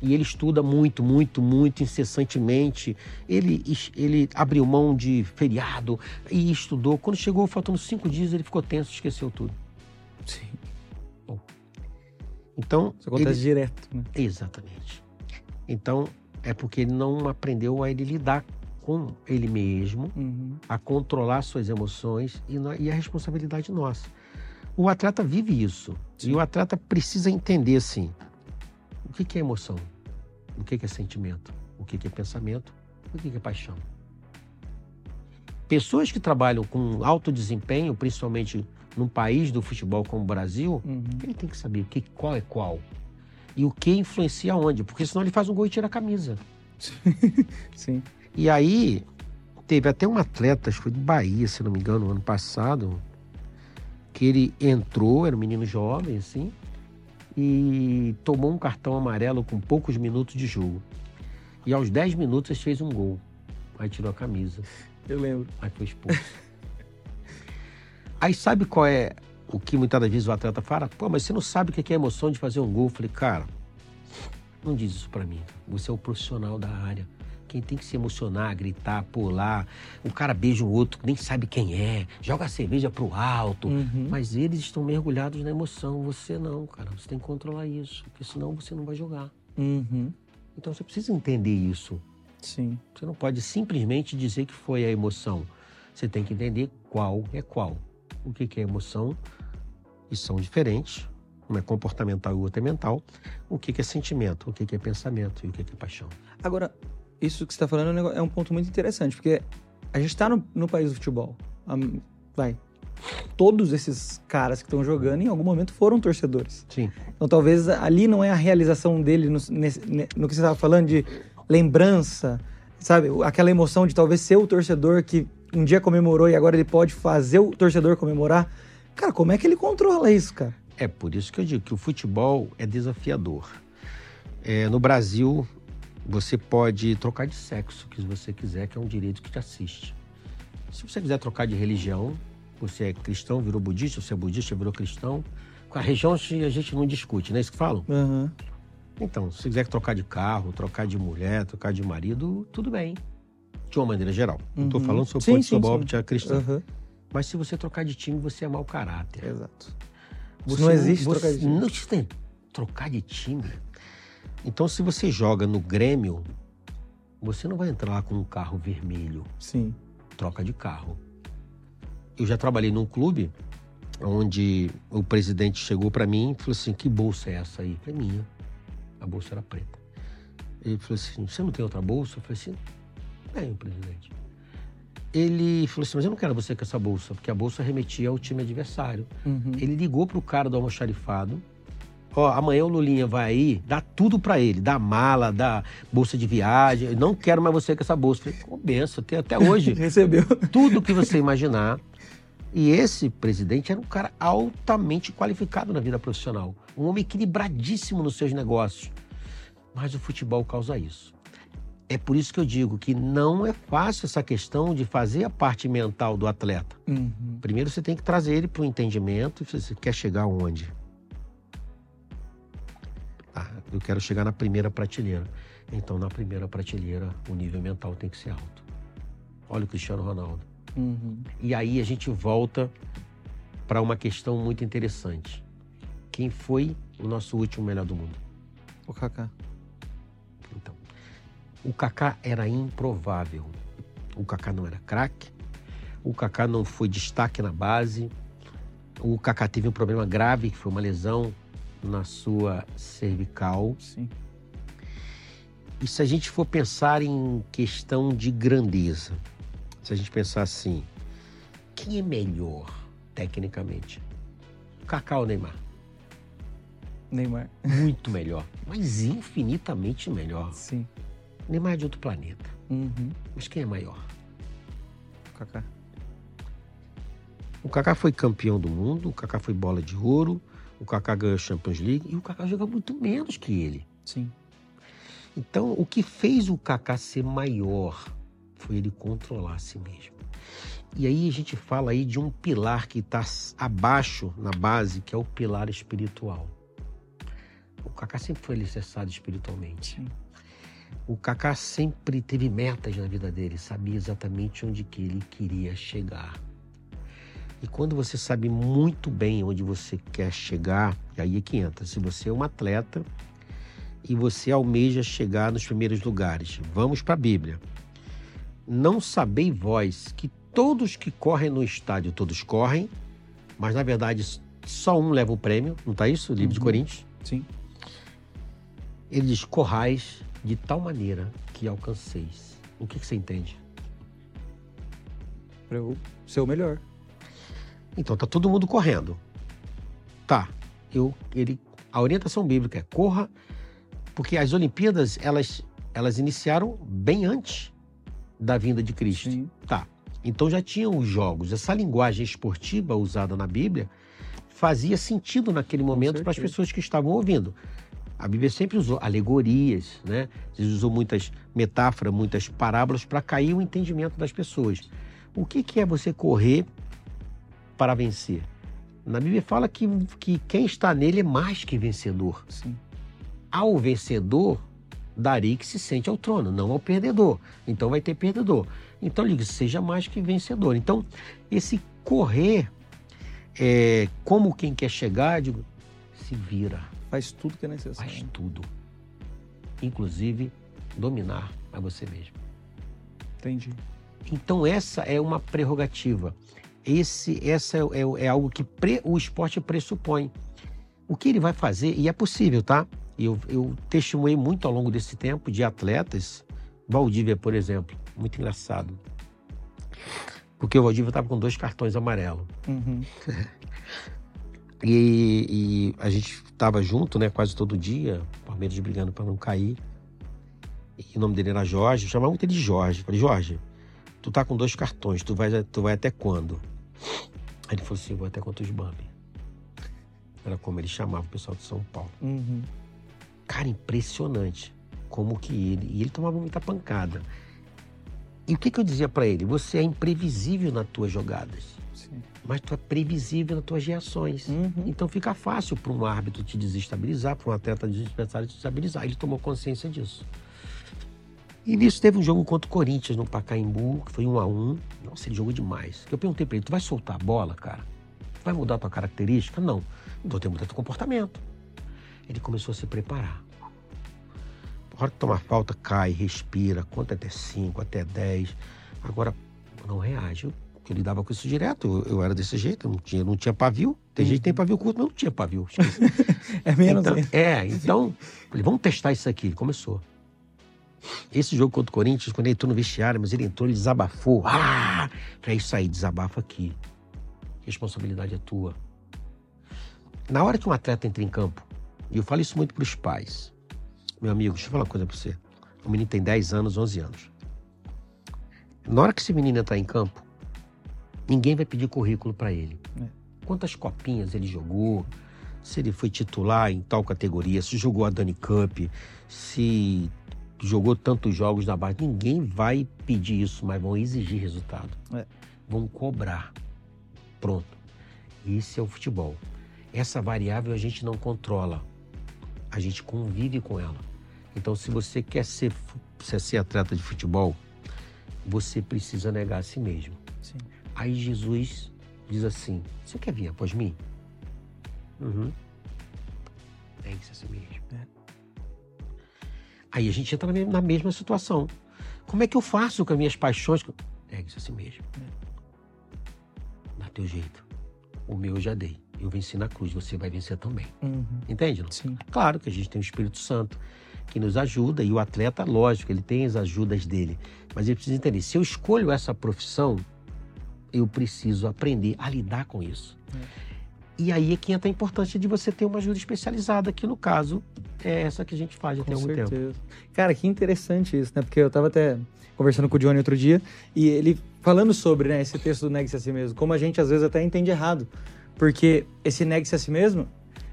e ele estuda muito, muito, muito incessantemente. Ele, ele abriu mão de feriado e estudou. Quando chegou, faltando cinco dias, ele ficou tenso, esqueceu tudo. Sim. Então, Isso acontece ele... direto, né? exatamente. Então é porque ele não aprendeu a ele lidar com ele mesmo, Uhum. a controlar suas emoções e, na- e a responsabilidade nossa. O atleta vive isso Sim. e o atleta precisa entender assim o que, que é emoção, o que, que é sentimento, o que, que é pensamento, o que, é paixão. Pessoas que trabalham com alto desempenho, principalmente num país do futebol como o Brasil, Uhum. ele tem que saber o que, qual é qual e o que influencia onde, porque senão ele faz um gol e tira a camisa. Sim. E aí, teve até um atleta, acho que foi do Bahia, se não me engano, no ano passado, que ele entrou, era um menino jovem, assim, e tomou um cartão amarelo com poucos minutos de jogo. E aos 10 minutos ele fez um gol. Aí tirou a camisa, Eu lembro. aí foi expulso. aí sabe qual é o que muitas das vezes o atleta fala? Pô, mas você não sabe o que é a emoção de fazer um gol? Eu falei, cara, não diz isso pra mim. Você é o profissional da área. Quem tem que se emocionar, gritar, pular. O cara beija o outro, nem sabe quem é, joga a cerveja pro alto. Uhum. Mas eles estão mergulhados na emoção. Você não, cara. Você tem que controlar isso, porque senão você não vai jogar. Uhum. Então você precisa entender isso. Sim. Você não pode simplesmente dizer que foi a emoção. Você tem que entender qual é qual. O que que é emoção e são diferentes. Um é comportamental e o outro é mental. O que que é sentimento, o que que é pensamento e o que que é paixão. Agora, isso que você está falando é um é um ponto muito interessante, porque a gente está no, no país do futebol. Vai. Todos esses caras que estão jogando, em algum momento, foram torcedores. Sim. Então, talvez ali não é a realização dele no, nesse- ne- no que você estava falando de lembrança, sabe? Aquela emoção de talvez ser o torcedor que um dia comemorou e agora ele pode fazer o torcedor comemorar. Cara, como é que ele controla isso, cara? É por isso que eu digo que o futebol é desafiador. É, no Brasil, você pode trocar de sexo, que você quiser, que é um direito que te assiste. Se você quiser trocar de religião, você é cristão, virou budista, você é budista, virou cristão. Com a religião a gente não discute, não é isso que falam? Aham. Então, se quiser trocar de carro, trocar de mulher, trocar de marido, tudo bem. De uma maneira geral. Não estou Uhum. falando sobre Sim, pode sim, órbita cristã. Aham. Mas se você trocar de time, você é mau caráter. Exato. Você não existe você, trocar de time. Não existe trocar de time. Então, se você joga no Grêmio, você não vai entrar lá com um carro vermelho. Sim. Troca de carro. Eu já trabalhei num clube onde o presidente chegou para mim e falou assim: Que bolsa é essa aí? É minha. A bolsa era preta. Ele falou assim: Você não tem outra bolsa? Eu falei assim: Tenho, presidente. Ele falou assim: Mas eu não quero você com essa bolsa, porque a bolsa remetia ao time adversário. Uhum. Ele ligou pro cara do almoxarifado. Ó, amanhã o Lulinha vai aí, dá tudo pra ele. Dá mala, dá bolsa de viagem. Eu não quero mais você com essa bolsa. Falei, pô, benção, tem até hoje. Recebeu. tudo que você imaginar. E esse presidente era um cara altamente qualificado na vida profissional. Um homem equilibradíssimo nos seus negócios. Mas o futebol causa isso. É por isso que eu digo que não é fácil essa questão de fazer a parte mental do atleta. Uhum. Primeiro você tem que trazer ele para o entendimento. Você quer chegar onde? Ah, eu quero chegar na primeira prateleira. Então, na primeira prateleira, o nível mental tem que ser alto. Olha o Cristiano Ronaldo. Uhum. E aí a gente volta para uma questão muito interessante. Quem foi o nosso último melhor do mundo? O Kaká. O Kaká era improvável. O Kaká não era craque. O Kaká não foi destaque na base. O Kaká teve um problema grave, que foi uma lesão na sua cervical. Sim. E se a gente for pensar em questão de grandeza, se a gente pensar assim, quem é melhor tecnicamente? O Kaká ou o Neymar? Neymar. Muito melhor, mas infinitamente melhor. Sim. Neymar é de outro planeta. Uhum. Mas quem é maior? O Kaká. O Kaká foi campeão do mundo, o Kaká foi bola de ouro, o Kaká ganhou a Champions League e o Kaká joga muito menos que ele. Sim. Então, o que fez o Kaká ser maior foi ele controlar a si mesmo. E aí a gente fala aí de um pilar que está abaixo na base, que é o pilar espiritual. O Kaká sempre foi alicerçado espiritualmente. Sim. O Kaká sempre teve metas na vida dele, sabia exatamente onde que ele queria chegar. E quando você sabe muito bem onde você quer chegar, aí é que entra. Se você é um atleta e você almeja chegar nos primeiros lugares, vamos para a Bíblia. Não sabei vós que todos que correm no estádio, todos correm, mas na verdade só um leva o prêmio, não está isso? O livro de Uhum. Coríntios. Sim. Ele diz: corrais de tal maneira que alcanceis. O que, que você entende? Pra eu ser o melhor. Então tá todo mundo correndo. Tá. Eu, ele, a orientação bíblica é corra, porque as Olimpíadas elas, elas iniciaram bem antes da vinda de Cristo. Sim. Tá. Então já tinham os jogos. Essa linguagem esportiva usada na Bíblia fazia sentido naquele momento para as pessoas que estavam ouvindo. A Bíblia sempre usou alegorias, né? Usou muitas metáforas, muitas parábolas para cair o entendimento das pessoas. O que, que é você correr para vencer? Na Bíblia fala que, que quem está nele é mais que vencedor. Sim. Ao vencedor, darei que se sente ao trono, não ao perdedor. Então vai ter perdedor. Então ele seja mais que vencedor. Então, esse correr, é, como quem quer chegar, digo, se vira, Faz tudo que é necessário. faz tudo. Inclusive, dominar a você mesmo. Entendi. Então essa é uma prerrogativa. Esse, essa é, é- é algo que pre- o esporte pressupõe. O que ele vai fazer, e é possível, tá? Eu, eu testemunhei muito ao longo desse tempo de atletas. Valdívia, por exemplo, muito engraçado. Porque o Valdívia estava com dois cartões amarelos. Uhum. E, e a gente estava junto, né, quase todo dia, Palmeiras brigando para não cair. E o nome dele era Jorge, eu chamava muito ele de Jorge. Falei, Jorge, tu tá com dois cartões, tu vai, tu vai até quando? Aí ele falou assim, vou até quanto os Bambi. Era como ele chamava o pessoal de São Paulo. Uhum. Cara, impressionante como que ele. E ele tomava muita pancada. E o que, que eu dizia para ele? Você é imprevisível nas tuas jogadas. Mas tu é previsível nas tuas reações. Uhum. Então fica fácil para um árbitro te desestabilizar, para um atleta desestabilizar te desestabilizar. Ele tomou consciência disso. E nisso teve um jogo contra o Corinthians no Pacaembu, que foi um a um. Nossa, ele jogou demais. Eu perguntei para ele: tu vai soltar a bola, cara? Tu vai mudar a tua característica? Não. Então tem que mudar teu comportamento. Ele começou a se preparar. A hora que tomar falta, cai, respira, conta até 5, até 10. Agora, não reage. Eu, eu lidava com isso direto. Eu, eu era desse jeito, eu não tinha, não tinha pavio. Tem gente que tem pavio curto, mas não tinha pavio. É menos Então, é, então, falei, vamos testar isso aqui. Ele começou. Esse jogo contra o Corinthians, quando ele entrou no vestiário, mas ele entrou, ele desabafou. Ah! Falei, é isso aí, desabafa aqui. Responsabilidade é tua. Na hora que um atleta entra em campo, e eu falo isso muito para os pais, meu amigo, deixa eu falar uma coisa para você. O menino tem 10 anos, 11 anos. Na hora que esse menino entrar em campo, ninguém vai pedir currículo para ele. É. Quantas copinhas ele jogou, se ele foi titular em tal categoria, se jogou a Dani Cup, se jogou tantos jogos na base. Ninguém vai pedir isso, mas vão exigir resultado. É. Vão cobrar. Pronto. Isso é o futebol. Essa variável a gente não controla. A gente convive com ela. Então, se você quer ser, quer ser atleta de futebol, você precisa negar a si mesmo. Sim. Aí Jesus diz assim: Você quer vir após mim? Uhum. Negue-se a si mesmo. É. Aí a gente entra na mesma situação. Como é que eu faço com as minhas paixões? Negue-se a si mesmo. É. Dá teu jeito. O meu eu já dei. Eu venci na cruz, você vai vencer também. Uhum. Entende? Não? Sim. Claro que a gente tem o Espírito Santo que nos ajuda e o atleta, lógico, ele tem as ajudas dele. Mas ele precisa entender: se eu escolho essa profissão, eu preciso aprender a lidar com isso. É. E aí é que entra a importância de você ter uma ajuda especializada, que no caso é essa que a gente faz até algum certeza. tempo. Cara, que interessante isso, né? Porque eu estava até conversando com o Johnny outro dia e ele falando sobre né, esse texto do negue-se a si mesmo, como a gente às vezes até entende errado. Porque esse negue-se a si mesmo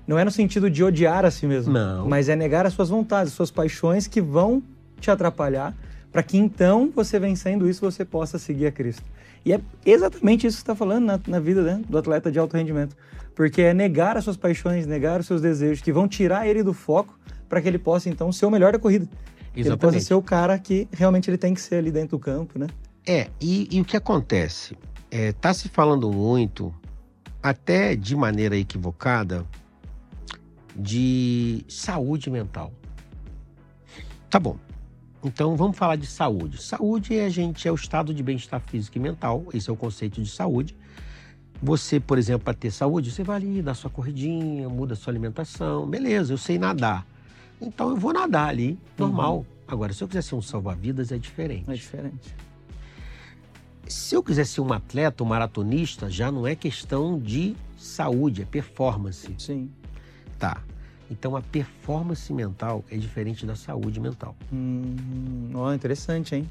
não é no sentido de odiar a si mesmo, não. mas é negar as suas vontades, as suas paixões que vão te atrapalhar, para que então você vencendo isso você possa seguir a Cristo. E é exatamente isso que você está falando na, na vida né, do atleta de alto rendimento. Porque é negar as suas paixões, negar os seus desejos, que vão tirar ele do foco para que ele possa, então, ser o melhor da corrida. Exatamente. Ele possa ser o cara que realmente ele tem que ser ali dentro do campo, né? É, e, e o que acontece? É, tá se falando muito, até de maneira equivocada, de saúde mental. Tá bom. Então vamos falar de saúde. Saúde é a gente é o estado de bem-estar físico e mental. Esse é o conceito de saúde. Você, por exemplo, para ter saúde, você vai ali, dá sua corridinha, muda sua alimentação. Beleza, eu sei nadar. Então eu vou nadar ali, normal. Uhum. Agora, se eu quiser ser um salva-vidas, é diferente. É diferente. Se eu quiser ser um atleta, um maratonista, já não é questão de saúde, é performance. Sim. Tá. Então a performance mental é diferente da saúde mental. Hum, oh, interessante, hein?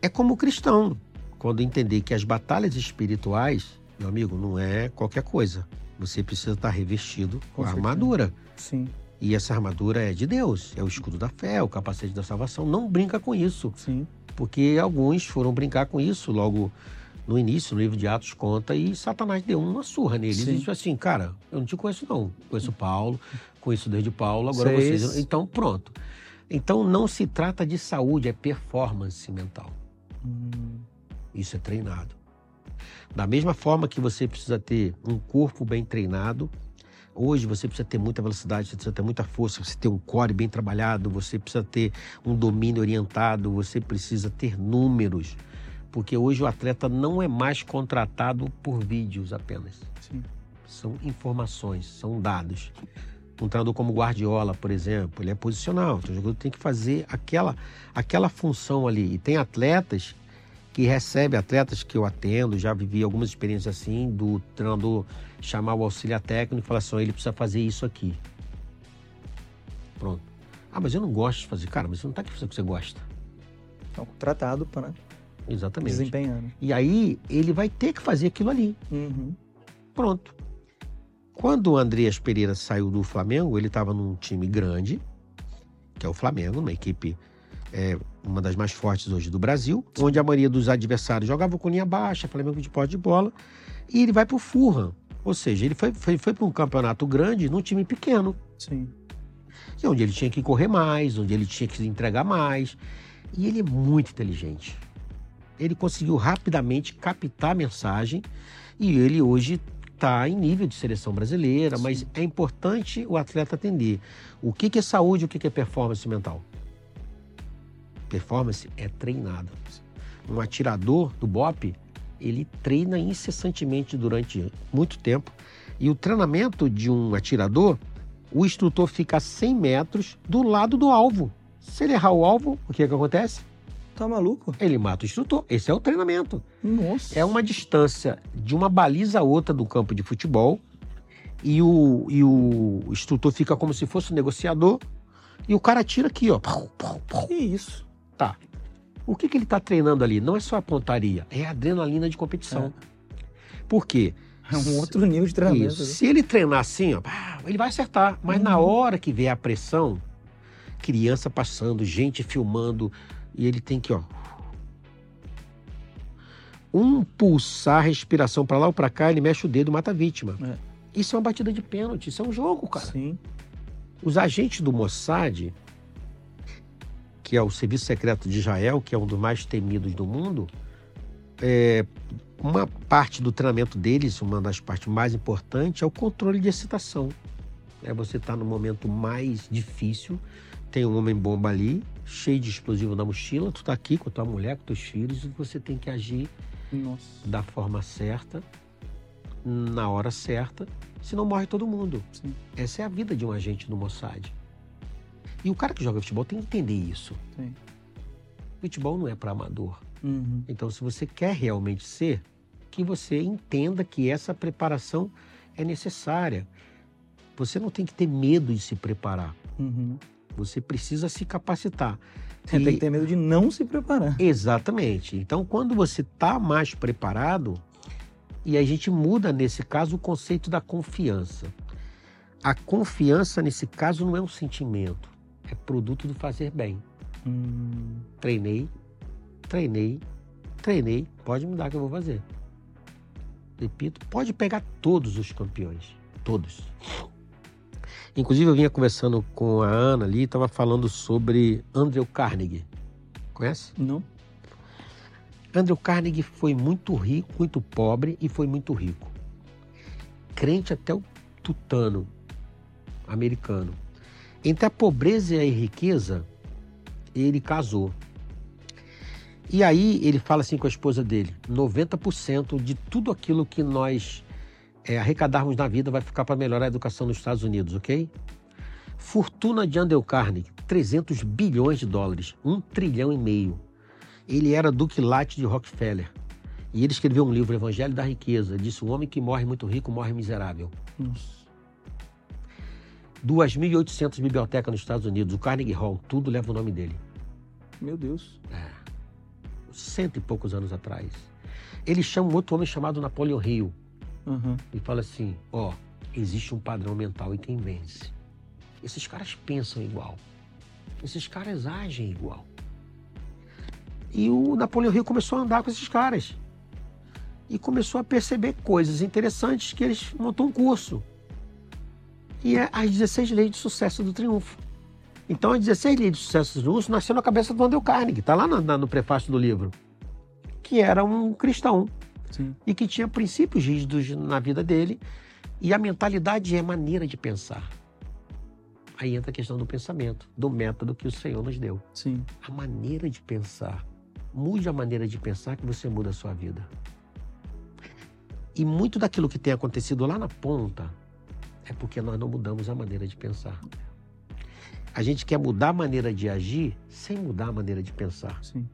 É como o cristão, quando entender que as batalhas espirituais, meu amigo, não é qualquer coisa. Você precisa estar revestido com, com a armadura. Sim. E essa armadura é de Deus, é o escudo da fé, o capacete da salvação. Não brinca com isso. Sim. Porque alguns foram brincar com isso logo no início, no livro de Atos, conta, e Satanás deu uma surra neles. Ele disse assim, cara, eu não te conheço não. Conheço Paulo, conheço desde Paulo, agora Seis. vocês... Então, pronto. Então, não se trata de saúde, é performance mental. Hum. Isso é treinado. Da mesma forma que você precisa ter um corpo bem treinado, Hoje você precisa ter muita velocidade, você precisa ter muita força, você ter um core bem trabalhado, você precisa ter um domínio orientado, você precisa ter números porque hoje o atleta não é mais contratado por vídeos apenas. Sim. São informações, são dados. Um treinador como Guardiola, por exemplo, ele é posicional, então o jogador tem que fazer aquela, aquela função ali. E tem atletas que recebem, atletas que eu atendo, já vivi algumas experiências assim, do treinador chamar o auxiliar técnico e falar assim, ele precisa fazer isso aqui. Pronto. Ah, mas eu não gosto de fazer. Cara, mas você não está aqui fazendo o que você gosta. É um contratado para Exatamente. Desempenhando. E aí ele vai ter que fazer aquilo ali. Uhum. Pronto. Quando o Andreas Pereira saiu do Flamengo, ele estava num time grande, que é o Flamengo, uma equipe é, uma das mais fortes hoje do Brasil, onde a maioria dos adversários jogava com linha baixa, Flamengo de posse de bola, e ele vai para o Fulham. Ou seja, ele foi, foi, foi para um campeonato grande num time pequeno. Sim. E onde ele tinha que correr mais, onde ele tinha que se entregar mais. E ele é muito inteligente ele conseguiu rapidamente captar a mensagem e ele hoje está em nível de seleção brasileira, Sim. mas é importante o atleta atender o que, que é saúde e o que, que é performance mental. Performance é treinado. Um atirador do BOP, ele treina incessantemente durante muito tempo. E o treinamento de um atirador, o instrutor fica a 100 metros do lado do alvo. Se ele errar o alvo, o que, que acontece? Tá maluco? Ele mata o instrutor. Esse é o treinamento. Nossa. É uma distância de uma baliza a outra do campo de futebol e o, e o instrutor fica como se fosse um negociador e o cara tira aqui, ó. Que isso? Tá. O que, que ele está treinando ali? Não é só a pontaria, é a adrenalina de competição. É. Por quê? É um outro nível de treinamento. Isso. Se ele treinar assim, ó, ele vai acertar. Mas uhum. na hora que vier a pressão, criança passando, gente filmando, e ele tem que, ó. Um pulsar, respiração para lá ou para cá, ele mexe o dedo, mata a vítima. É. Isso é uma batida de pênalti, isso é um jogo, cara. Sim. Os agentes do Mossad, que é o serviço secreto de Israel, que é um dos mais temidos do mundo, é, uma parte do treinamento deles, uma das partes mais importantes, é o controle de excitação. É você estar tá no momento mais difícil, tem um homem-bomba ali, cheio de explosivo na mochila, tu tá aqui com tua mulher, com teus filhos, e você tem que agir Nossa. da forma certa, na hora certa, senão morre todo mundo. Sim. Essa é a vida de um agente do Mossad. E o cara que joga futebol tem que entender isso. Sim. Futebol não é para amador. Uhum. Então, se você quer realmente ser, que você entenda que essa preparação é necessária. Você não tem que ter medo de se preparar. Uhum. Você precisa se capacitar. Você e... tem que ter medo de não se preparar. Exatamente. Então, quando você está mais preparado, e a gente muda, nesse caso, o conceito da confiança. A confiança, nesse caso, não é um sentimento, é produto do fazer bem. Hum. Treinei, treinei, treinei, pode me dar que eu vou fazer. Repito, pode pegar todos os campeões, todos. Inclusive eu vinha conversando com a Ana ali, estava falando sobre Andrew Carnegie. Conhece? Não. Andrew Carnegie foi muito rico, muito pobre e foi muito rico. Crente até o tutano americano. Entre a pobreza e a riqueza, ele casou. E aí ele fala assim com a esposa dele: 90% de tudo aquilo que nós é, arrecadarmos na vida vai ficar para melhorar a educação nos Estados Unidos, ok? Fortuna de Andel Carnegie, 300 bilhões de dólares, um trilhão e meio. Ele era Duque Latte de Rockefeller. E ele escreveu um livro, Evangelho da Riqueza. Disse: O homem que morre muito rico morre miserável. Nossa. 2.800 bibliotecas nos Estados Unidos, o Carnegie Hall, tudo leva o nome dele. Meu Deus. É cento e poucos anos atrás. Ele chama um outro homem chamado Napoleão Hill uhum. e fala assim: ó, existe um padrão mental e quem vence. Esses caras pensam igual. Esses caras agem igual. E o Napoleão Hill começou a andar com esses caras. E começou a perceber coisas interessantes que eles montou um curso. E é as 16 leis de sucesso do triunfo. Então, as 16 leis de sucesso do uso nasceu na cabeça do Andel Carnegie, está lá no, no, prefácio do livro, que era um cristão Sim. e que tinha princípios rígidos na vida dele e a mentalidade é maneira de pensar. Aí entra a questão do pensamento, do método que o Senhor nos deu. Sim. A maneira de pensar. Mude a maneira de pensar que você muda a sua vida. E muito daquilo que tem acontecido lá na ponta é porque nós não mudamos a maneira de pensar. A gente quer mudar a maneira de agir sem mudar a maneira de pensar. Sim.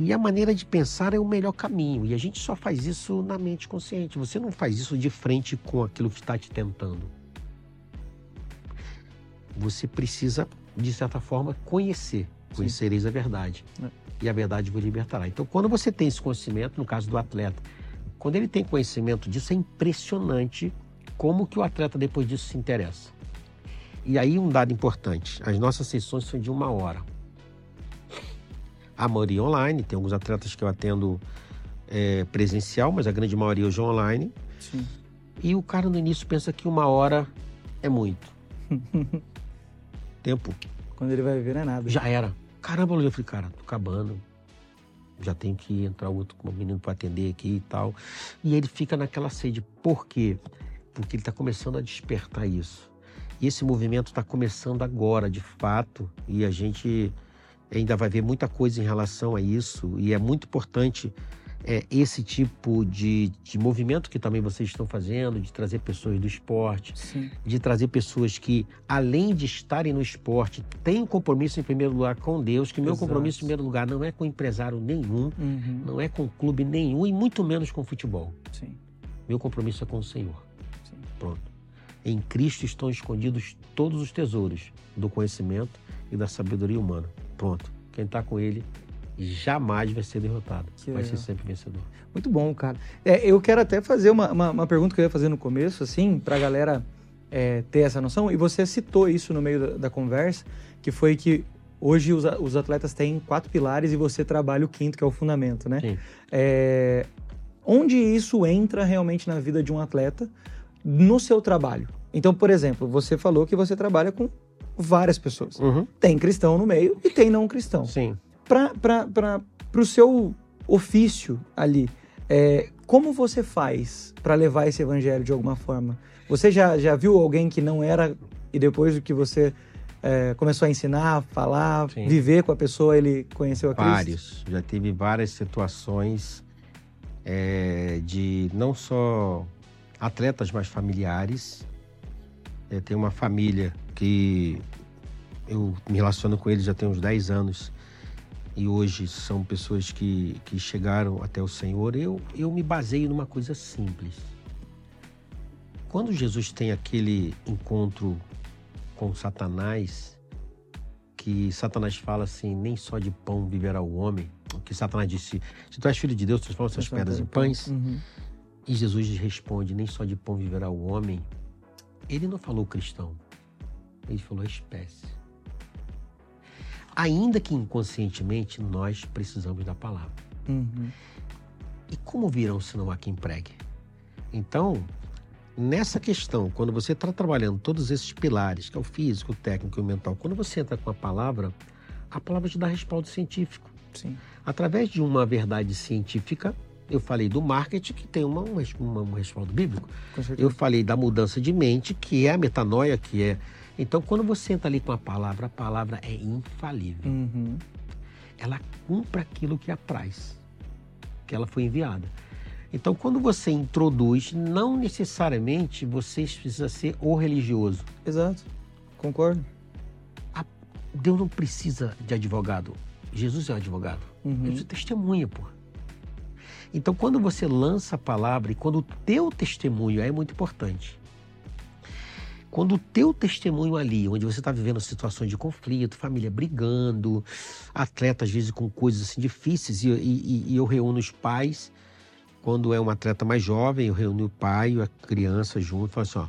E a maneira de pensar é o melhor caminho. E a gente só faz isso na mente consciente. Você não faz isso de frente com aquilo que está te tentando. Você precisa, de certa forma, conhecer. Conhecereis a verdade. É. E a verdade vos libertará. Então, quando você tem esse conhecimento, no caso do atleta, quando ele tem conhecimento disso, é impressionante como que o atleta depois disso se interessa. E aí um dado importante, as nossas sessões são de uma hora. A maioria online, tem alguns atletas que eu atendo é, presencial, mas a grande maioria hoje é online. Sim. E o cara no início pensa que uma hora é muito. Tempo. Quando ele vai ver é nada. Já era. Caramba, eu falei, cara, tô acabando. Já tem que entrar outro menino para atender aqui e tal. E ele fica naquela sede. Por quê? Porque ele está começando a despertar isso. E esse movimento está começando agora, de fato, e a gente ainda vai ver muita coisa em relação a isso, e é muito importante é, esse tipo de, de movimento que também vocês estão fazendo, de trazer pessoas do esporte, Sim. de trazer pessoas que, além de estarem no esporte, têm um compromisso em primeiro lugar com Deus, que meu Exato. compromisso em primeiro lugar não é com empresário nenhum, uhum. não é com clube nenhum e muito menos com futebol. Sim. Meu compromisso é com o Senhor. Sim. Pronto. Em Cristo estão escondidos todos os tesouros do conhecimento e da sabedoria humana. Pronto. Quem está com ele jamais vai ser derrotado. Que vai legal. ser sempre vencedor. Muito bom, cara. É, eu quero até fazer uma, uma, uma, pergunta que eu ia fazer no começo, assim, para a galera é, ter essa noção. E você citou isso no meio da, da conversa, que foi que hoje os, os, atletas têm quatro pilares e você trabalha o quinto, que é o fundamento, né? Sim. É, onde isso entra realmente na vida de um atleta no seu trabalho? Então, por exemplo, você falou que você trabalha com várias pessoas. Uhum. Tem cristão no meio e tem não cristão. Sim. Para o seu ofício ali, é, como você faz para levar esse evangelho de alguma forma? Você já, já viu alguém que não era e depois do que você é, começou a ensinar, falar, Sim. viver com a pessoa, ele conheceu a Cristo? Vários. Já tive várias situações é, de não só atletas, mas familiares. É, tem uma família que eu me relaciono com eles já tem uns 10 anos e hoje são pessoas que, que chegaram até o Senhor. Eu, eu me baseio numa coisa simples. Quando Jesus tem aquele encontro com Satanás, que Satanás fala assim: nem só de pão viverá o homem. Que Satanás disse: se tu és filho de Deus, transforma essas pedras em pães. Uhum. E Jesus responde: nem só de pão viverá o homem. Ele não falou cristão, ele falou espécie. Ainda que inconscientemente nós precisamos da palavra. Uhum. E como virão se não há quem pregue? Então, nessa questão, quando você está trabalhando todos esses pilares, que é o físico, o técnico e o mental, quando você entra com a palavra, a palavra te dá respaldo científico. Sim. Através de uma verdade científica, eu falei do marketing, que tem uma, uma, um respaldo bíblico. Eu falei da mudança de mente, que é a metanoia, que é. Então, quando você entra ali com a palavra, a palavra é infalível. Uhum. Ela cumpre aquilo que apraz, que ela foi enviada. Então, quando você introduz, não necessariamente você precisa ser o religioso. Exato, concordo. A... Deus não precisa de advogado. Jesus é um advogado. Uhum. Ele é testemunha, pô. Então, quando você lança a palavra e quando o teu testemunho é muito importante, quando o teu testemunho ali, onde você está vivendo situações de conflito, família brigando, atleta às vezes com coisas assim difíceis, e, e, e eu reúno os pais quando é um atleta mais jovem, eu reúno o pai e a criança junto falo assim, ó,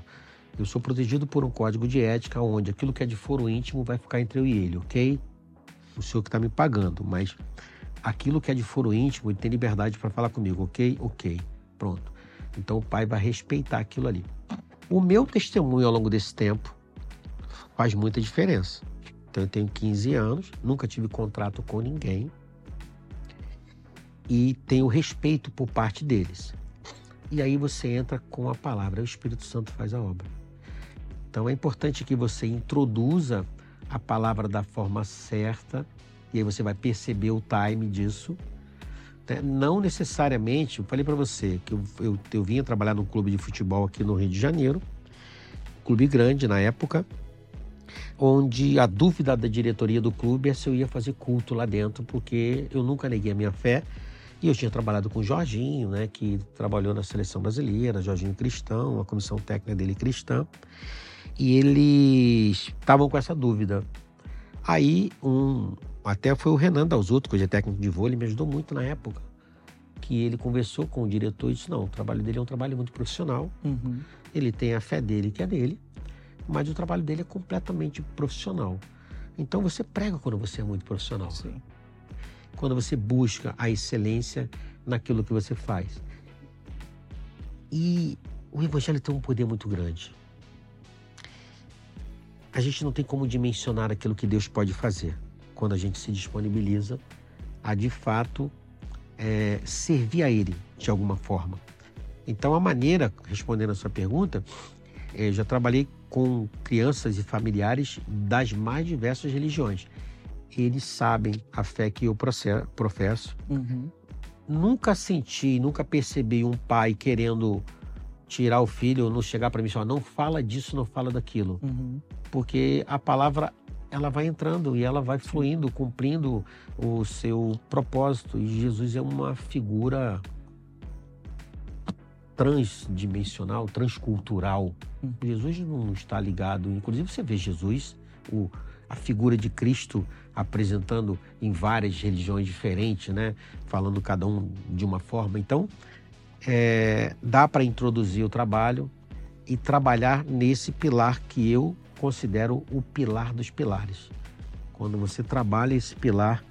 eu sou protegido por um código de ética onde aquilo que é de foro íntimo vai ficar entre eu e ele, ok? O senhor que está me pagando, mas aquilo que é de foro íntimo, ele tem liberdade para falar comigo, ok? Ok, pronto. Então o pai vai respeitar aquilo ali. O meu testemunho ao longo desse tempo faz muita diferença. Então eu tenho 15 anos, nunca tive contrato com ninguém, e tem o respeito por parte deles. E aí você entra com a palavra, o Espírito Santo faz a obra. Então é importante que você introduza a palavra da forma certa, e aí você vai perceber o time disso. Né? Não necessariamente, eu falei para você que eu, eu, eu vinha trabalhar num clube de futebol aqui no Rio de Janeiro, clube grande na época, onde a dúvida da diretoria do clube é se eu ia fazer culto lá dentro, porque eu nunca neguei a minha fé e eu tinha trabalhado com o Jorginho, né, que trabalhou na seleção brasileira, Jorginho Cristão, a comissão técnica dele cristã. E eles estavam com essa dúvida. Aí, um, até foi o Renan Dalzotto, que hoje é técnico de vôlei, me ajudou muito na época. Que ele conversou com o diretor e disse: não, o trabalho dele é um trabalho muito profissional. Uhum. Ele tem a fé dele, que é dele, mas o trabalho dele é completamente profissional. Então você prega quando você é muito profissional. Sim quando você busca a excelência naquilo que você faz. E o Evangelho tem um poder muito grande. A gente não tem como dimensionar aquilo que Deus pode fazer quando a gente se disponibiliza a de fato é, servir a Ele de alguma forma. Então, a maneira, respondendo a sua pergunta, é, eu já trabalhei com crianças e familiares das mais diversas religiões eles sabem a fé que eu professo. Uhum. Nunca senti, nunca percebi um pai querendo tirar o filho, não chegar para mim e falar, não fala disso, não fala daquilo. Uhum. Porque a palavra, ela vai entrando e ela vai fluindo, cumprindo o seu propósito. E Jesus é uma figura transdimensional, transcultural. Uhum. Jesus não está ligado, inclusive você vê Jesus, o a figura de Cristo apresentando em várias religiões diferentes, né? Falando cada um de uma forma. Então, é, dá para introduzir o trabalho e trabalhar nesse pilar que eu considero o pilar dos pilares. Quando você trabalha esse pilar,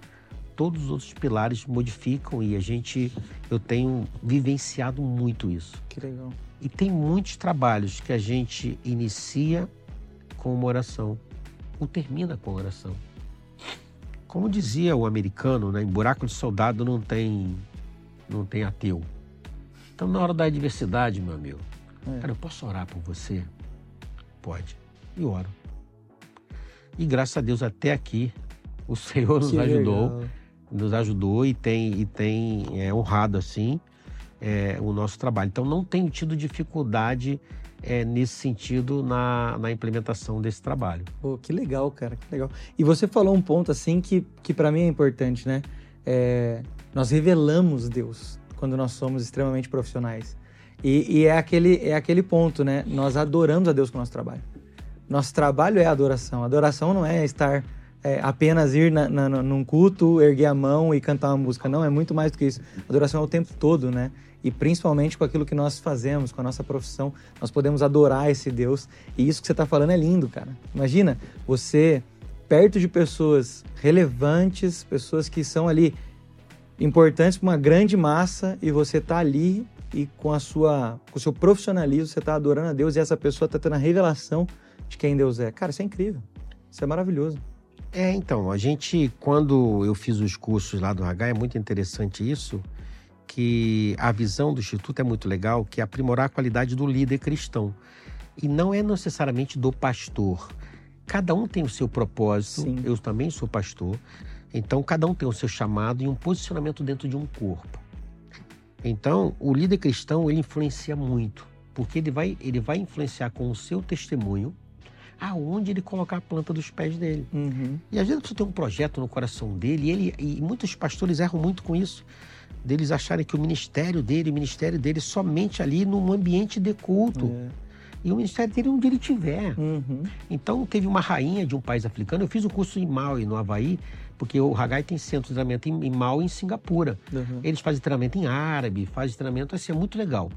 todos os outros pilares modificam e a gente, eu tenho vivenciado muito isso. Que legal. E tem muitos trabalhos que a gente inicia com uma oração, ou termina com oração. Como dizia o americano, né, em buraco de soldado não tem, não tem ateu. Então, na hora da adversidade, meu amigo, é. cara, eu posso orar por você? Pode. E oro. E graças a Deus, até aqui, o Senhor nos que ajudou. Legal. Nos ajudou e tem, e tem é, honrado, assim, é, o nosso trabalho. Então, não tenho tido dificuldade é, nesse sentido na, na implementação desse trabalho. Pô, que legal, cara, que legal. E você falou um ponto assim que, que para mim é importante, né? É, nós revelamos Deus quando nós somos extremamente profissionais. E, e, é, aquele, é aquele ponto, né? Nós adoramos a Deus com o nosso trabalho. Nosso trabalho é adoração. Adoração não é estar é, apenas ir na, na, num culto, erguer a mão e cantar uma música. Não, é muito mais do que isso. Adoração é o tempo todo, né? E principalmente com aquilo que nós fazemos, com a nossa profissão, nós podemos adorar esse Deus. E isso que você está falando é lindo, cara. Imagina você perto de pessoas relevantes, pessoas que são ali importantes para uma grande massa e você tá ali e com a sua com o seu profissionalismo você está adorando a Deus e essa pessoa está tendo a revelação de quem Deus é. Cara, isso é incrível. Isso é maravilhoso. É, então, a gente, quando eu fiz os cursos lá do H, é muito interessante isso, que a visão do Instituto é muito legal, que é aprimorar a qualidade do líder cristão. E não é necessariamente do pastor. Cada um tem o seu propósito, Sim. eu também sou pastor, então cada um tem o seu chamado e um posicionamento dentro de um corpo. Então, o líder cristão, ele influencia muito, porque ele vai, ele vai influenciar com o seu testemunho, aonde ele colocar a planta dos pés dele. Uhum. E às vezes você tem um projeto no coração dele, e, ele, e muitos pastores erram muito com isso, deles acharem que o ministério dele, o ministério dele, é somente ali num ambiente de culto. É. E o ministério dele é onde ele tiver. Uhum. Então, teve uma rainha de um país africano. Eu fiz o curso em Maui, no Havaí, porque o Hagai tem centro de treinamento em, em Maui, em Singapura. Uhum. Eles fazem treinamento em árabe, fazem treinamento assim, é muito legal.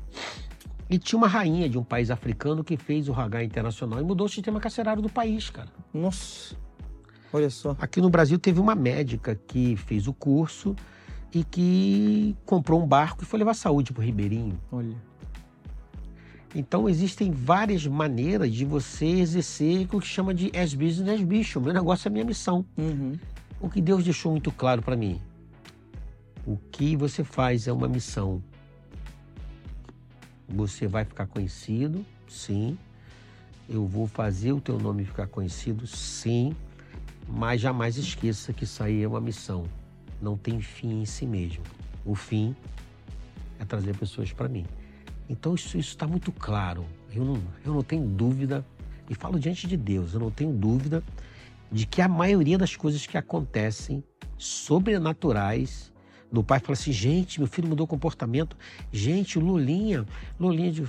E tinha uma rainha de um país africano que fez o Hagai Internacional e mudou o sistema carcerário do país, cara. Nossa, olha só. Aqui no Brasil teve uma médica que fez o curso e que comprou um barco e foi levar saúde para o Ribeirinho. Olha. Então existem várias maneiras de você exercer o que chama de as business as mission. Meu negócio é a minha missão. Uhum. O que Deus deixou muito claro para mim. O que você faz é uma missão. Você vai ficar conhecido, sim. Eu vou fazer o teu nome ficar conhecido, sim. Mas jamais esqueça que isso aí é uma missão. Não tem fim em si mesmo. O fim é trazer pessoas para mim. Então isso está muito claro. Eu não, eu não tenho dúvida, e falo diante de Deus, eu não tenho dúvida de que a maioria das coisas que acontecem sobrenaturais do pai fala assim: gente, meu filho mudou o comportamento. Gente, o Lulinha, Lulinha de.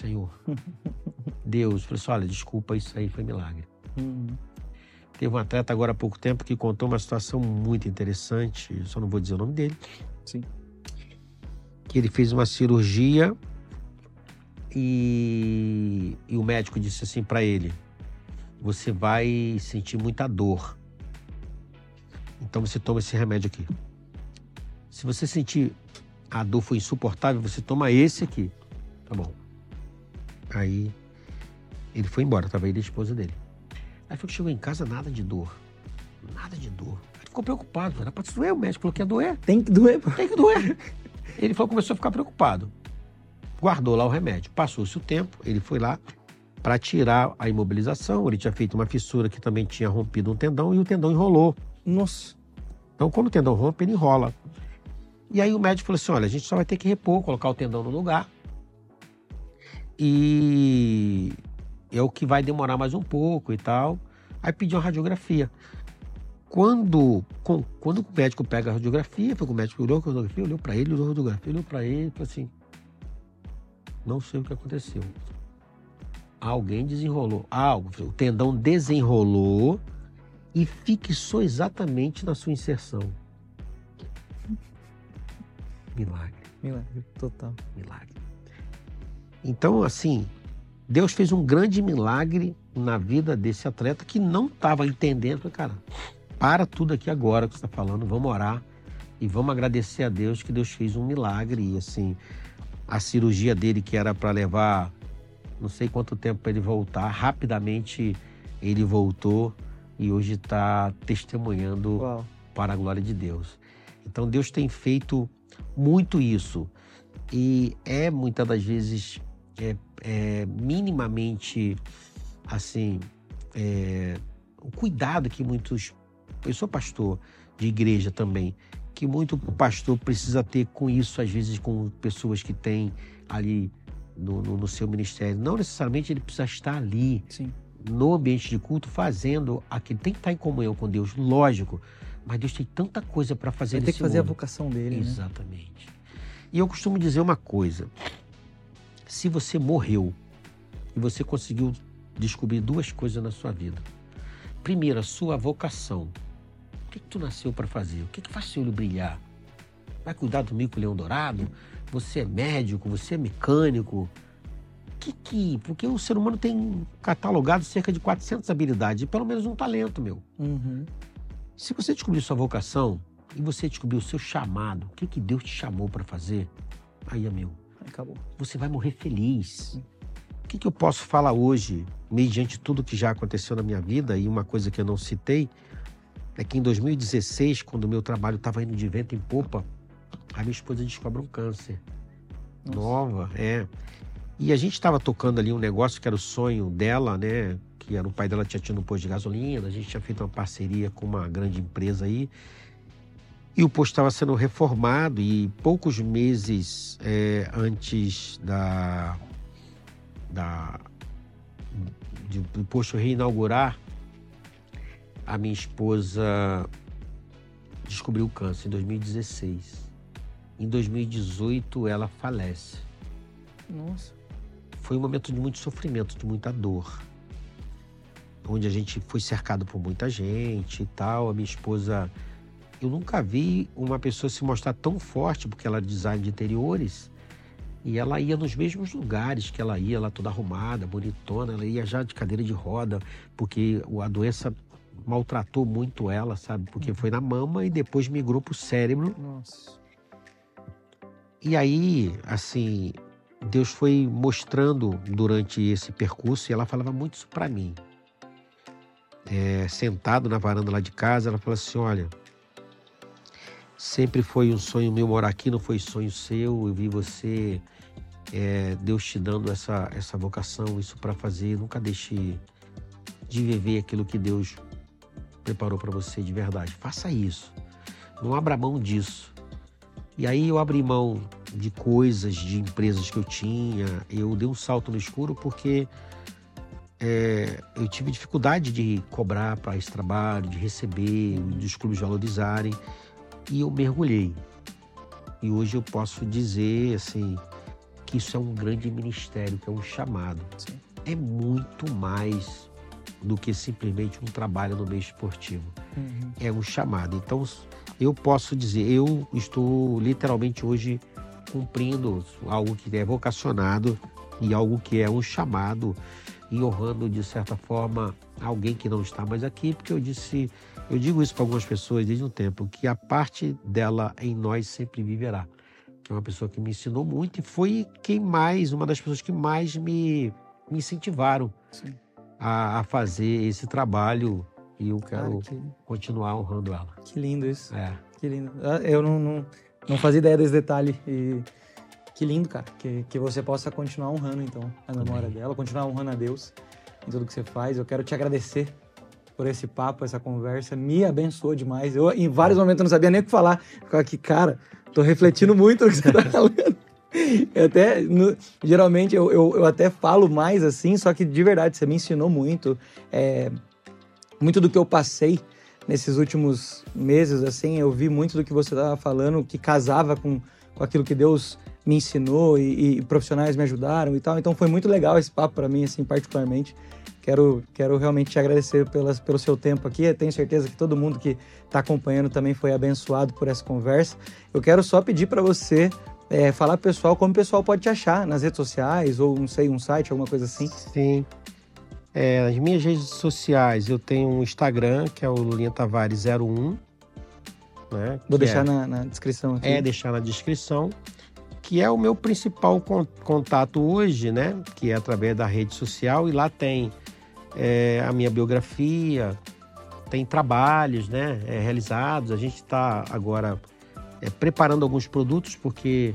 Senhor, Deus, falei assim: olha, desculpa, isso aí foi milagre. Uhum. Teve um atleta agora há pouco tempo que contou uma situação muito interessante, só não vou dizer o nome dele. Sim. Que ele fez uma cirurgia e, e o médico disse assim para ele: você vai sentir muita dor. Então você toma esse remédio aqui. Se você sentir a dor foi insuportável, você toma esse aqui. Tá bom. Aí ele foi embora, tava ele e a esposa dele. Aí foi que chegou em casa, nada de dor. Nada de dor. Ele ficou preocupado. Era pra te doer, o médico falou que ia doer. Tem que doer, pô. Tem que doer. ele falou, começou a ficar preocupado. Guardou lá o remédio. Passou-se o tempo, ele foi lá para tirar a imobilização. Ele tinha feito uma fissura que também tinha rompido um tendão e o tendão enrolou. Nossa. Então, quando o tendão rompe, ele enrola. E aí o médico falou assim: olha, a gente só vai ter que repor, colocar o tendão no lugar. E é o que vai demorar mais um pouco e tal. Aí pediu uma radiografia. Quando, com, quando o médico pega a radiografia, foi o médico olhou a radiografia, olhou para ele, olhou a radiografia, olhou para ele e falou assim: não sei o que aconteceu. Alguém desenrolou algo, o tendão desenrolou e fixou exatamente na sua inserção. Milagre. Milagre, total. Milagre. Então, assim, Deus fez um grande milagre na vida desse atleta que não estava entendendo. Cara, para tudo aqui agora que você está falando, vamos orar e vamos agradecer a Deus que Deus fez um milagre. E assim, a cirurgia dele, que era para levar não sei quanto tempo para ele voltar, rapidamente ele voltou e hoje está testemunhando Uau. para a glória de Deus. Então Deus tem feito muito isso. E é muitas das vezes é, é minimamente assim é, o cuidado que muitos eu sou pastor de igreja também que muito pastor precisa ter com isso às vezes com pessoas que têm ali no, no, no seu ministério. Não necessariamente ele precisa estar ali Sim. no ambiente de culto fazendo aquilo. Tem que estar em comunhão com Deus lógico mas Deus tem tanta coisa para fazer Ele tem que fazer mundo. a vocação dele. Né? Exatamente. Né? E eu costumo dizer uma coisa: se você morreu e você conseguiu descobrir duas coisas na sua vida. Primeiro, a sua vocação. O que, que tu nasceu para fazer? O que, que faz seu olho brilhar? Vai cuidar do mico-leão dourado? Você é médico? Você é mecânico? Que, que, porque o ser humano tem catalogado cerca de 400 habilidades, e pelo menos um talento, meu. Uhum. Se você descobrir sua vocação e você descobrir o seu chamado, o que, que Deus te chamou para fazer, aí, amigo, acabou. Você vai morrer feliz. O que, que eu posso falar hoje, mediante tudo que já aconteceu na minha vida, e uma coisa que eu não citei, é que em 2016, quando o meu trabalho estava indo de vento em popa, a minha esposa descobre um câncer. Nossa. Nova, é. E a gente estava tocando ali um negócio que era o sonho dela, né? Que era o pai dela tinha tido um posto de gasolina, a gente tinha feito uma parceria com uma grande empresa aí. E o posto estava sendo reformado e poucos meses é, antes da, da de, do posto reinaugurar, a minha esposa descobriu o câncer em 2016. Em 2018 ela falece. Nossa. Foi um momento de muito sofrimento, de muita dor onde a gente foi cercado por muita gente e tal. A minha esposa, eu nunca vi uma pessoa se mostrar tão forte, porque ela é design de interiores, e ela ia nos mesmos lugares que ela ia, ela toda arrumada, bonitona, ela ia já de cadeira de roda, porque a doença maltratou muito ela, sabe? Porque foi na mama e depois migrou pro cérebro. Nossa. E aí, assim, Deus foi mostrando durante esse percurso e ela falava muito isso para mim é, sentado na varanda lá de casa, ela falou assim: Olha, sempre foi um sonho meu morar aqui, não foi sonho seu. Eu vi você, é, Deus te dando essa, essa vocação, isso para fazer. Nunca deixe de viver aquilo que Deus preparou para você de verdade. Faça isso. Não abra mão disso. E aí eu abri mão de coisas, de empresas que eu tinha. Eu dei um salto no escuro porque é, eu tive dificuldade de cobrar para esse trabalho, de receber, dos clubes valorizarem, e eu mergulhei. E hoje eu posso dizer assim que isso é um grande ministério, que é um chamado. Sim. É muito mais do que simplesmente um trabalho no meio esportivo. Uhum. É um chamado. Então eu posso dizer, eu estou literalmente hoje cumprindo algo que é vocacionado e algo que é um chamado e honrando de certa forma alguém que não está mais aqui, porque eu disse, eu digo isso para algumas pessoas desde um tempo, que a parte dela em nós sempre viverá. É uma pessoa que me ensinou muito e foi quem mais, uma das pessoas que mais me, me incentivaram a, a, fazer esse trabalho e eu quero que... continuar honrando ela. Que lindo isso. É. Que lindo. Ah, eu não, não, não fazia ideia desse detalhe e que lindo, cara, que, que você possa continuar honrando, então, a memória dela, continuar honrando a Deus em tudo que você faz. Eu quero te agradecer por esse papo, essa conversa. Me abençoou demais. Eu, em vários momentos, eu não sabia nem o que falar. Ficava aqui, cara, tô refletindo muito no que você tá falando. Eu até, no, geralmente, eu, eu, eu, até falo mais assim, só que de verdade, você me ensinou muito. É, muito do que eu passei nesses últimos meses, assim, eu vi muito do que você estava falando que casava com, com aquilo que Deus me ensinou e, e, profissionais me ajudaram e tal. Então foi muito legal esse papo para mim, assim, particularmente. Quero, quero realmente te agradecer pelas, pelo seu tempo aqui. Eu tenho certeza que todo mundo que está acompanhando também foi abençoado por essa conversa. Eu quero só pedir para você é, falar pro pessoal como o pessoal pode te achar nas redes sociais ou, não sei, um site, alguma coisa assim. Sim. É, as minhas redes sociais, eu tenho um Instagram, que é o Lulinha Tavares 01. Né, Vou deixar é, na, na, descrição aqui. É, deixar na descrição. Que é o meu principal contato hoje, né? Que é através da rede social. E lá tem é, a minha biografia, tem trabalhos né, é, realizados. A gente está agora é, preparando alguns produtos, porque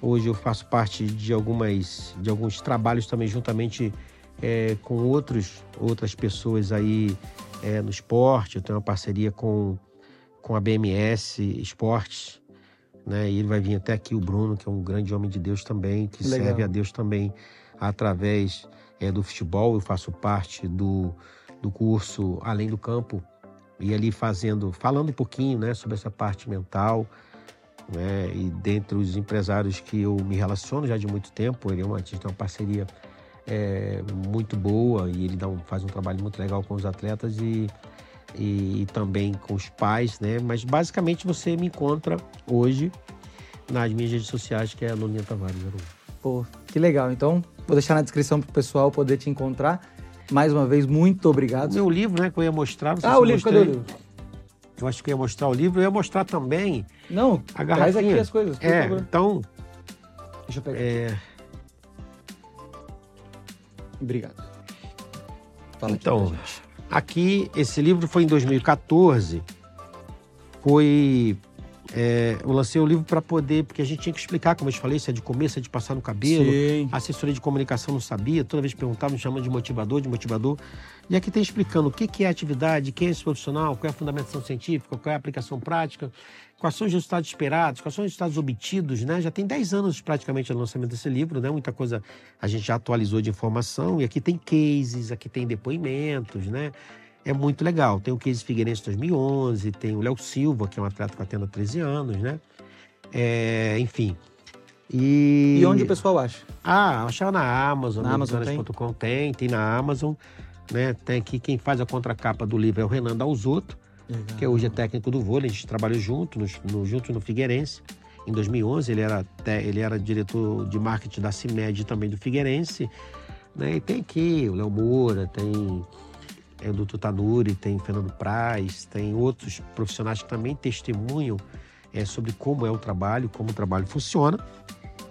hoje eu faço parte de, algumas, de alguns trabalhos também juntamente é, com outros, outras pessoas aí é, no esporte. Eu tenho uma parceria com, com a BMS Esportes, né? E ele vai vir até aqui, o Bruno, que é um grande homem de Deus também, que Legal. serve a Deus também através é, do futebol. Eu faço parte do, do curso Além do Campo e ali fazendo, falando um pouquinho, né, sobre essa parte mental, né? E dentre os empresários que eu me relaciono já de muito tempo, ele é uma, a gente tem uma parceria é, muito boa e ele dá um, faz um trabalho muito legal com os atletas e, e, e, também com os pais, né? Mas basicamente você me encontra hoje nas minhas redes sociais, que é a Luninha Tavares. Pô, que legal. Então, vou deixar na descrição para o pessoal poder te encontrar. Mais uma vez, muito obrigado. Meu livro, né, que eu ia mostrar. ah, o livro, cadê o livro? Eu acho que eu ia mostrar o livro, eu ia mostrar também. Não, a garrafinha. traz aqui as coisas. É, então. Deixa eu pegar. É... Obrigado. Fala então, aqui, aqui, esse livro foi em 2014. Foi é, eu lancei o livro para poder, porque a gente tinha que explicar, como eu te falei, se é de comer, se é de passar no cabelo. Sim. A assessoria de comunicação não sabia, toda vez que perguntava, me chamando de motivador, de motivador. E aqui tem explicando o que, que é atividade, quem é esse profissional, qual é a fundamentação científica, qual é a aplicação prática, quais são os resultados esperados, quais são os resultados obtidos, né? Já tem 10 anos praticamente o lançamento desse livro, né? Muita coisa a gente já atualizou de informação. E aqui tem cases, aqui tem depoimentos, né? é muito legal. Tem o Case Figueirense 2011, tem o Léo Silva, que é um atleta que atende há 13 anos, né? É, enfim. E... e onde o pessoal acha? Ah, achar na Amazon, na Amazon tem? tem, tem na Amazon. Né? Tem aqui quem faz a contracapa do livro é o Renan Dalzotto, que hoje é técnico do vôlei, a gente trabalhou junto, no, no, junto no Figueirense. Em 2011 ele era, ele era diretor de marketing da CIMED também do Figueirense. Né? E tem aqui o Léo Moura, tem é, o Dr. Tanuri, tem Fernando Praz, tem outros profissionais que também testemunham é, sobre como é o trabalho, como o trabalho funciona.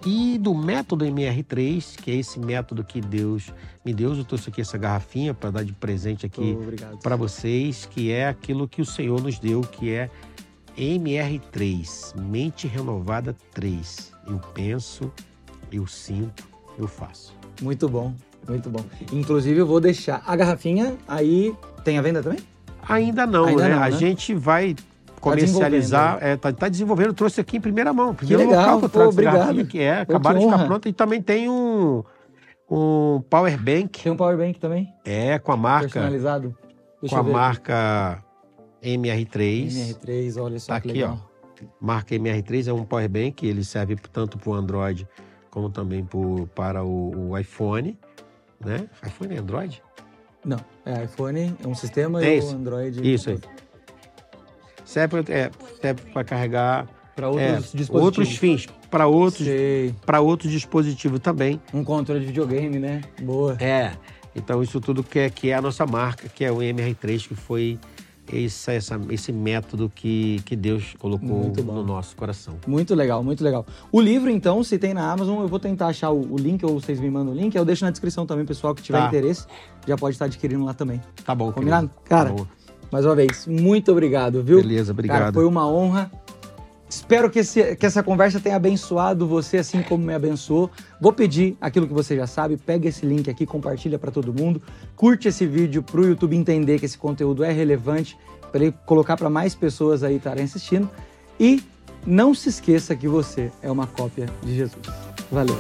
E do método MR3, que é esse método que Deus me deu, eu trouxe aqui essa garrafinha para dar de presente aqui para vocês, que é aquilo que o Senhor nos deu, que é MR3, Mente Renovada 3. Eu penso, eu sinto, eu faço. Muito bom. Muito bom. Inclusive, eu vou deixar a garrafinha aí. Tem a venda também? Ainda não, Ainda né? Não, né? A gente vai comercializar, tá, é, tá, tá, desenvolvendo, trouxe aqui em primeira mão. Primeiro que legal, local que eu Pô, obrigado. que é, Pô, acabaram que de ficar pronto. E também tem um, um power bank. Tem um power bank também? É, com a marca. Personalizado. Deixa com a marca MR3. MR3, olha só tá aqui, legal. ó. Marca MR3 é um power bank, ele serve tanto para o Android como também para o, o iPhone né? iPhone é Android? Não, é iPhone, é um sistema é e o Android. Isso aí. Serve, é, serve para carregar para outros é, dispositivos. Outros fins, para outros, para outros dispositivos também. Um controle de videogame, né? Boa. É. Então isso tudo que é, que é a nossa marca, que é o MR3, que foi esse, essa, esse método que, que Deus colocou no nosso coração. Muito legal, muito legal. O livro, então, se tem na Amazon, eu vou tentar achar o, o link, ou vocês me mandam o link, eu deixo na descrição também, pessoal, que tiver tá. interesse, já pode estar adquirindo lá também. Tá bom, Combinado? Querido. Cara, tá mais uma vez, muito obrigado, viu? Beleza, obrigado. Cara, foi uma honra. Espero que, esse, que essa conversa tenha abençoado você assim como me abençoou. Vou pedir aquilo que você já sabe, pega esse link aqui, compartilha para todo mundo, curte esse vídeo para o YouTube entender que esse conteúdo é relevante para ele colocar para mais pessoas aí estarem assistindo. E não se esqueça que você é uma cópia de Jesus. Valeu!